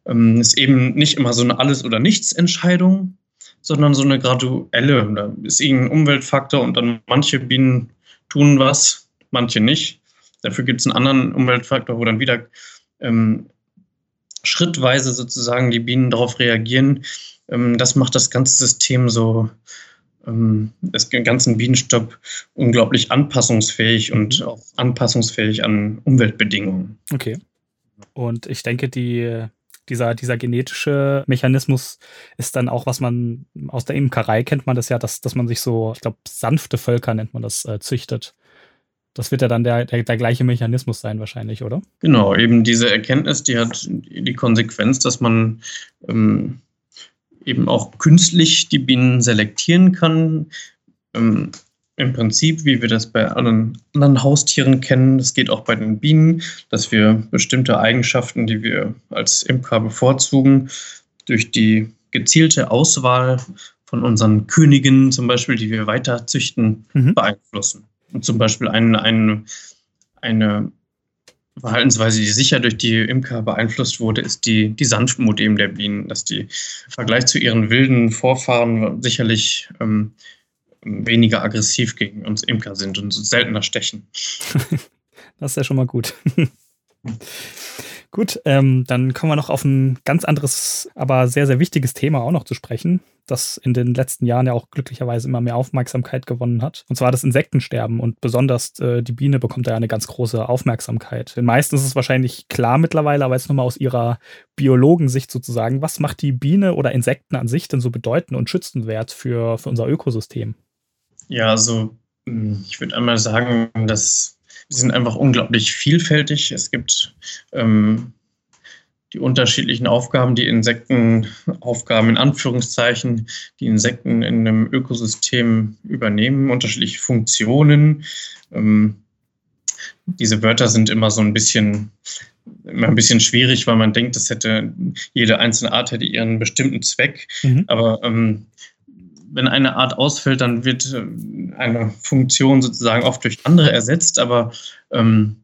ähm, ist eben nicht immer so eine Alles- oder Nichts-Entscheidung, sondern so eine graduelle. Da ist irgendein Umweltfaktor und dann manche Bienen tun was, manche nicht. Dafür gibt es einen anderen Umweltfaktor, wo dann wieder ähm, schrittweise sozusagen die Bienen darauf reagieren. Ähm, das macht das ganze System so, ähm, das ganzen Bienenstopp unglaublich anpassungsfähig und mhm. auch anpassungsfähig an Umweltbedingungen. Okay. Und ich denke, die, dieser, dieser genetische Mechanismus ist dann auch, was man aus der Imkerei kennt man das ja, dass, dass man sich so, ich glaube, sanfte Völker nennt man das, äh, züchtet. Das wird ja dann der, der, der, gleiche Mechanismus sein, wahrscheinlich, oder? Genau, eben diese Erkenntnis, die hat die Konsequenz, dass man ähm, eben auch künstlich die Bienen selektieren kann. Ähm, Im Prinzip, wie wir das bei anderen, anderen Haustieren kennen, das geht auch bei den Bienen, dass wir bestimmte Eigenschaften, die wir als Imker bevorzugen, durch die gezielte Auswahl von unseren Königinnen zum Beispiel, die wir weiter züchten, mhm. beeinflussen zum Beispiel ein, ein, eine Verhaltensweise, die sicher durch die Imker beeinflusst wurde, ist die, die Sanftmut eben der Bienen, dass die im Vergleich zu ihren wilden Vorfahren sicherlich ähm, weniger aggressiv gegen uns Imker sind und seltener stechen. [laughs] das ist ja schon mal gut. [laughs] Gut, ähm, dann kommen wir noch auf ein ganz anderes, aber sehr, sehr wichtiges Thema auch noch zu sprechen, das in den letzten Jahren ja auch glücklicherweise immer mehr Aufmerksamkeit gewonnen hat. Und zwar das Insektensterben. Und besonders äh, die Biene bekommt da ja eine ganz große Aufmerksamkeit. Den meisten ist es wahrscheinlich klar mittlerweile, aber jetzt nochmal aus ihrer Biologensicht sozusagen. Was macht die Biene oder Insekten an sich denn so bedeutend und schützenswert für, für unser Ökosystem? Ja, also hm, ich würde einmal sagen, dass sind einfach unglaublich vielfältig. Es gibt ähm, die unterschiedlichen Aufgaben, die Insektenaufgaben in Anführungszeichen, die Insekten in einem Ökosystem übernehmen, unterschiedliche Funktionen. Ähm, diese Wörter sind immer so ein bisschen, immer ein bisschen schwierig, weil man denkt, das hätte, jede einzelne Art hätte ihren bestimmten Zweck. Mhm. Aber ähm, wenn eine Art ausfällt, dann wird äh, eine Funktion sozusagen oft durch andere ersetzt, aber ähm,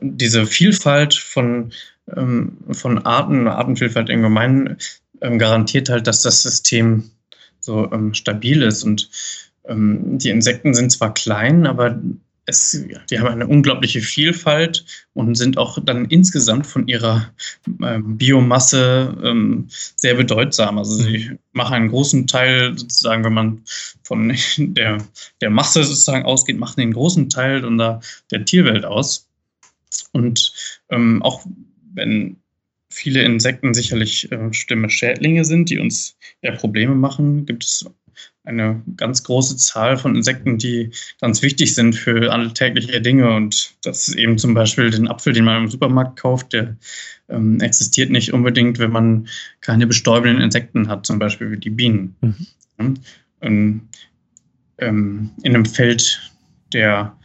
diese Vielfalt von, ähm, von Arten, Artenvielfalt im Gemeinen ähm, garantiert halt, dass das System so ähm, stabil ist. Und ähm, die Insekten sind zwar klein, aber es, die haben eine unglaubliche Vielfalt und sind auch dann insgesamt von ihrer ähm, Biomasse ähm, sehr bedeutsam. Also sie mhm. machen einen großen Teil sozusagen, wenn man von [laughs] der, der Masse sozusagen ausgeht, machen den großen Teil der, der Tierwelt aus. Und ähm, auch wenn viele Insekten sicherlich äh, schlimme Schädlinge sind, die uns ja Probleme machen, gibt es eine ganz große Zahl von Insekten, die ganz wichtig sind für alltägliche Dinge. Und das ist eben zum Beispiel den Apfel, den man im Supermarkt kauft, der ähm, existiert nicht unbedingt, wenn man keine bestäubenden Insekten hat, zum Beispiel wie die Bienen. Mhm. Ähm, ähm, in einem Feld der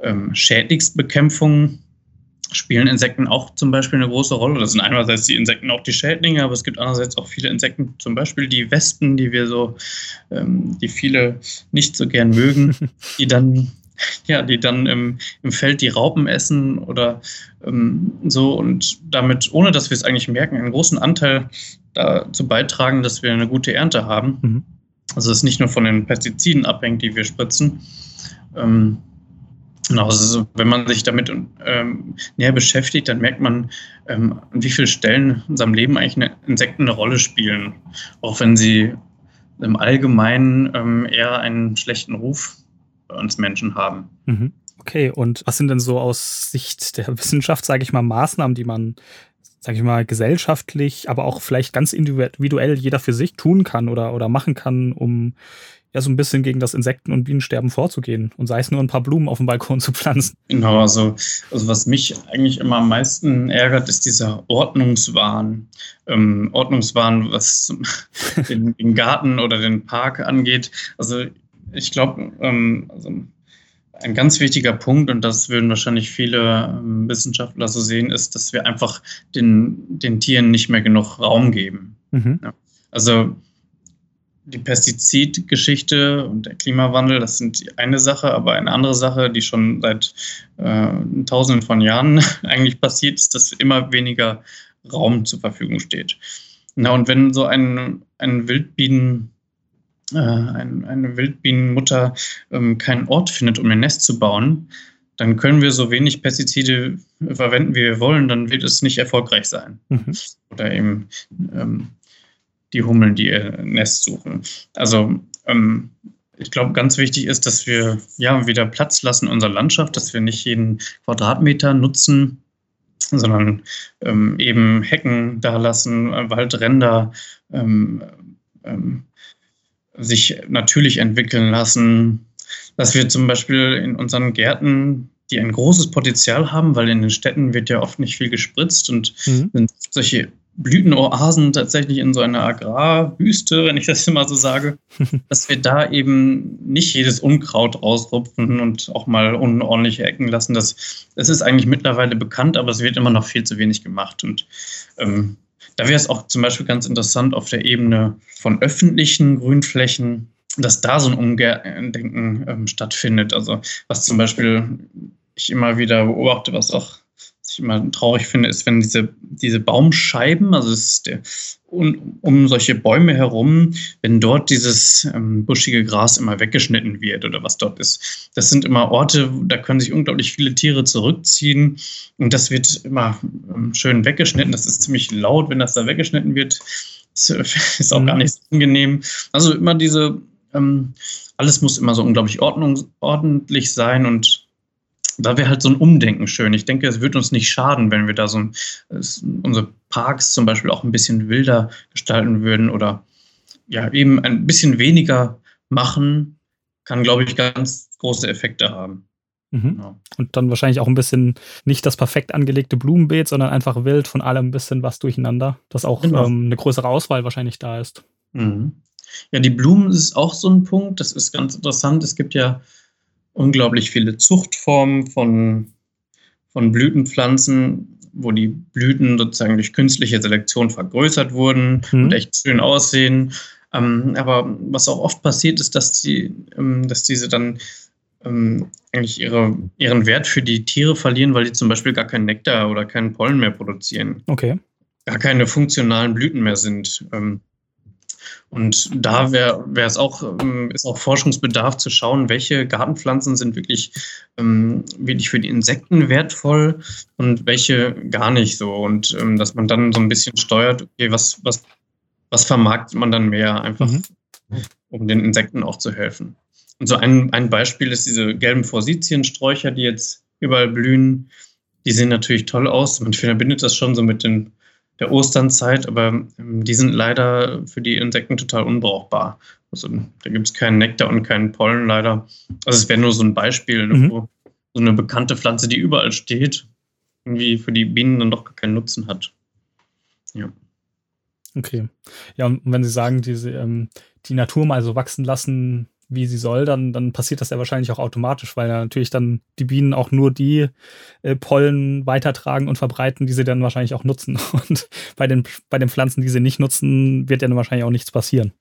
ähm, Schädlingsbekämpfung spielen Insekten auch zum Beispiel eine große Rolle. Das sind einerseits die Insekten auch die Schädlinge, aber es gibt andererseits auch viele Insekten, zum Beispiel die Wespen, die wir so, ähm, die viele nicht so gern mögen, [laughs] die dann ja, die dann im, im Feld die Raupen essen oder ähm, so und damit, ohne dass wir es eigentlich merken, einen großen Anteil dazu beitragen, dass wir eine gute Ernte haben. Mhm. Also es ist nicht nur von den Pestiziden abhängt, die wir spritzen, ähm, Genau, also wenn man sich damit ähm, näher beschäftigt, dann merkt man, ähm, an wie vielen Stellen in unserem Leben eigentlich Insekten eine Rolle spielen. Auch wenn sie im Allgemeinen ähm, eher einen schlechten Ruf bei uns Menschen haben. Mhm. Okay, und was sind denn so aus Sicht der Wissenschaft, sage ich mal, Maßnahmen, die man, sage ich mal, gesellschaftlich, aber auch vielleicht ganz individuell jeder für sich tun kann oder, oder machen kann, um ja so ein bisschen gegen das Insekten- und Bienensterben vorzugehen und sei es nur ein paar Blumen auf dem Balkon [laughs] zu pflanzen. Genau, also, also was mich eigentlich immer am meisten ärgert, ist dieser Ordnungswahn. Ähm, Ordnungswahn, was [laughs] den, den, Garten oder den Park angeht. Also ich glaube, ähm, also ein ganz wichtiger Punkt, und das würden wahrscheinlich viele ähm, Wissenschaftler so sehen, ist, dass wir einfach den, den Tieren nicht mehr genug Raum geben. Mhm. Ja. Also die Pestizidgeschichte und der Klimawandel, das sind eine Sache, aber eine andere Sache, die schon seit äh, Tausenden von Jahren [laughs] eigentlich passiert, ist, dass immer weniger Raum zur Verfügung steht. Na, und wenn so ein, ein Wildbienen, äh, ein, eine Wildbienenmutter ähm, keinen Ort findet, um ein Nest zu bauen, dann können wir so wenig Pestizide verwenden, wie wir wollen, dann wird es nicht erfolgreich sein. Mhm. Oder eben ähm, die Hummeln, die ihr Nest suchen. Also ähm, ich glaube, ganz wichtig ist, dass wir ja wieder Platz lassen in unserer Landschaft, dass wir nicht jeden Quadratmeter nutzen, sondern ähm, eben Hecken da lassen, Waldränder ähm, ähm, sich natürlich entwickeln lassen, dass wir zum Beispiel in unseren Gärten, die ein großes Potenzial haben, weil in den Städten wird ja oft nicht viel gespritzt und mhm. sind solche Blütenoasen tatsächlich in so einer Agrarwüste, wenn ich das immer so sage, [laughs] dass wir da eben nicht jedes Unkraut rausrupfen und auch mal unordentliche Ecken lassen. Das, das ist eigentlich mittlerweile bekannt, aber es wird immer noch viel zu wenig gemacht. Und ähm, da wäre es auch zum Beispiel ganz interessant auf der Ebene von öffentlichen Grünflächen, dass da so ein Umdenken ähm, stattfindet. Also was zum Beispiel ich immer wieder beobachte, was auch ich immer traurig finde, ist, wenn diese, diese Baumscheiben, also es ist der, um, um, solche Bäume herum, wenn dort dieses ähm, buschige Gras immer weggeschnitten wird oder was dort ist. Das sind immer Orte, da können sich unglaublich viele Tiere zurückziehen und das wird immer ähm, schön weggeschnitten. Das ist ziemlich laut, wenn das da weggeschnitten wird. Das [laughs] ist auch gar nicht so angenehm. Also immer diese, ähm, alles muss immer so unglaublich ordnung, ordentlich sein und da wäre halt so ein Umdenken schön. Ich denke, es würde uns nicht schaden, wenn wir da so ein, unsere Parks zum Beispiel auch ein bisschen wilder gestalten würden oder ja, eben ein bisschen weniger machen, kann, glaube ich, ganz große Effekte haben. Mhm. Genau. Und dann wahrscheinlich auch ein bisschen nicht das perfekt angelegte Blumenbeet, sondern einfach wild von allem ein bisschen was durcheinander, dass auch genau. ähm, eine größere Auswahl wahrscheinlich da ist. Mhm. Ja, die Blumen ist auch so ein Punkt. Das ist ganz interessant. Es gibt ja unglaublich viele Zuchtformen von von Blütenpflanzen, wo die Blüten sozusagen durch künstliche Selektion vergrößert wurden mhm. und echt schön aussehen. Ähm, aber was auch oft passiert, ist, dass, die, ähm, dass diese dann ähm, eigentlich ihre, ihren Wert für die Tiere verlieren, weil die zum Beispiel gar keinen Nektar oder keinen Pollen mehr produzieren. Okay. Gar keine funktionalen Blüten mehr sind. Und da wäre es auch, ähm, ist auch Forschungsbedarf zu schauen, welche Gartenpflanzen sind wirklich, ähm, wirklich für die Insekten wertvoll und welche gar nicht so. Und ähm, dass man dann so ein bisschen steuert, okay, was, was, was vermarktet man dann mehr, einfach mhm. um den Insekten auch zu helfen. Und so ein, ein Beispiel ist diese gelben Forsythiensträucher, die jetzt überall blühen. Die sehen natürlich toll aus. Man verbindet das schon so mit den der Osternzeit, aber ähm, die sind leider für die Insekten total unbrauchbar. Also da gibt es keinen Nektar und keinen Pollen leider. Also es wäre nur so ein Beispiel, mhm. wo so eine bekannte Pflanze, die überall steht, irgendwie für die Bienen dann doch gar keinen Nutzen hat. Ja. Okay. Ja, und wenn Sie sagen, diese, ähm, die Natur mal so wachsen lassen, wie sie soll, dann, dann passiert das ja wahrscheinlich auch automatisch, weil ja natürlich dann die Bienen auch nur die äh, Pollen weitertragen und verbreiten, die sie dann wahrscheinlich auch nutzen. [laughs] Und bei den, bei den Pflanzen, die sie nicht nutzen, wird ja dann wahrscheinlich auch nichts passieren.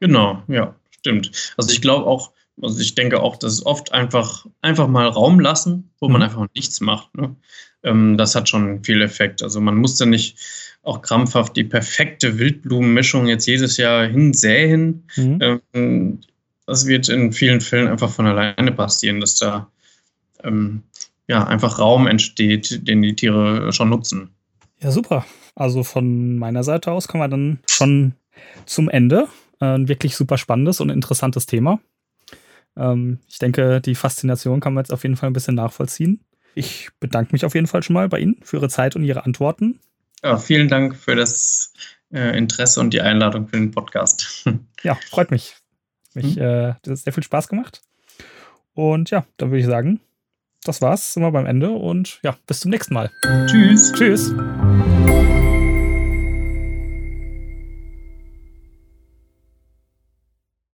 Genau, ja, stimmt. Also ich glaube auch, also ich denke auch, dass es oft einfach, einfach mal Raum lassen, wo mhm. man einfach nichts macht. Ne? Ähm, das hat schon viel Effekt. Also man muss ja nicht auch krampfhaft die perfekte Wildblumenmischung jetzt jedes Jahr hinsäen. Mhm. Ähm, das wird in vielen Fällen einfach von alleine passieren, dass da ähm, ja, einfach Raum entsteht, den die Tiere schon nutzen. Ja, super. Also von meiner Seite aus kommen wir dann schon zum Ende. Äh, ein wirklich super spannendes und interessantes Thema. Ähm, ich denke, die Faszination kann man jetzt auf jeden Fall ein bisschen nachvollziehen. Ich bedanke mich auf jeden Fall schon mal bei Ihnen für Ihre Zeit und Ihre Antworten. Ja, vielen Dank für das äh, Interesse und die Einladung für den Podcast. [laughs] Ja, freut mich. Mich, mhm. äh, sehr viel Spaß gemacht. Und ja, dann würde ich sagen, das war's, sind wir beim Ende und ja, bis zum nächsten Mal. Tschüss. Tschüss.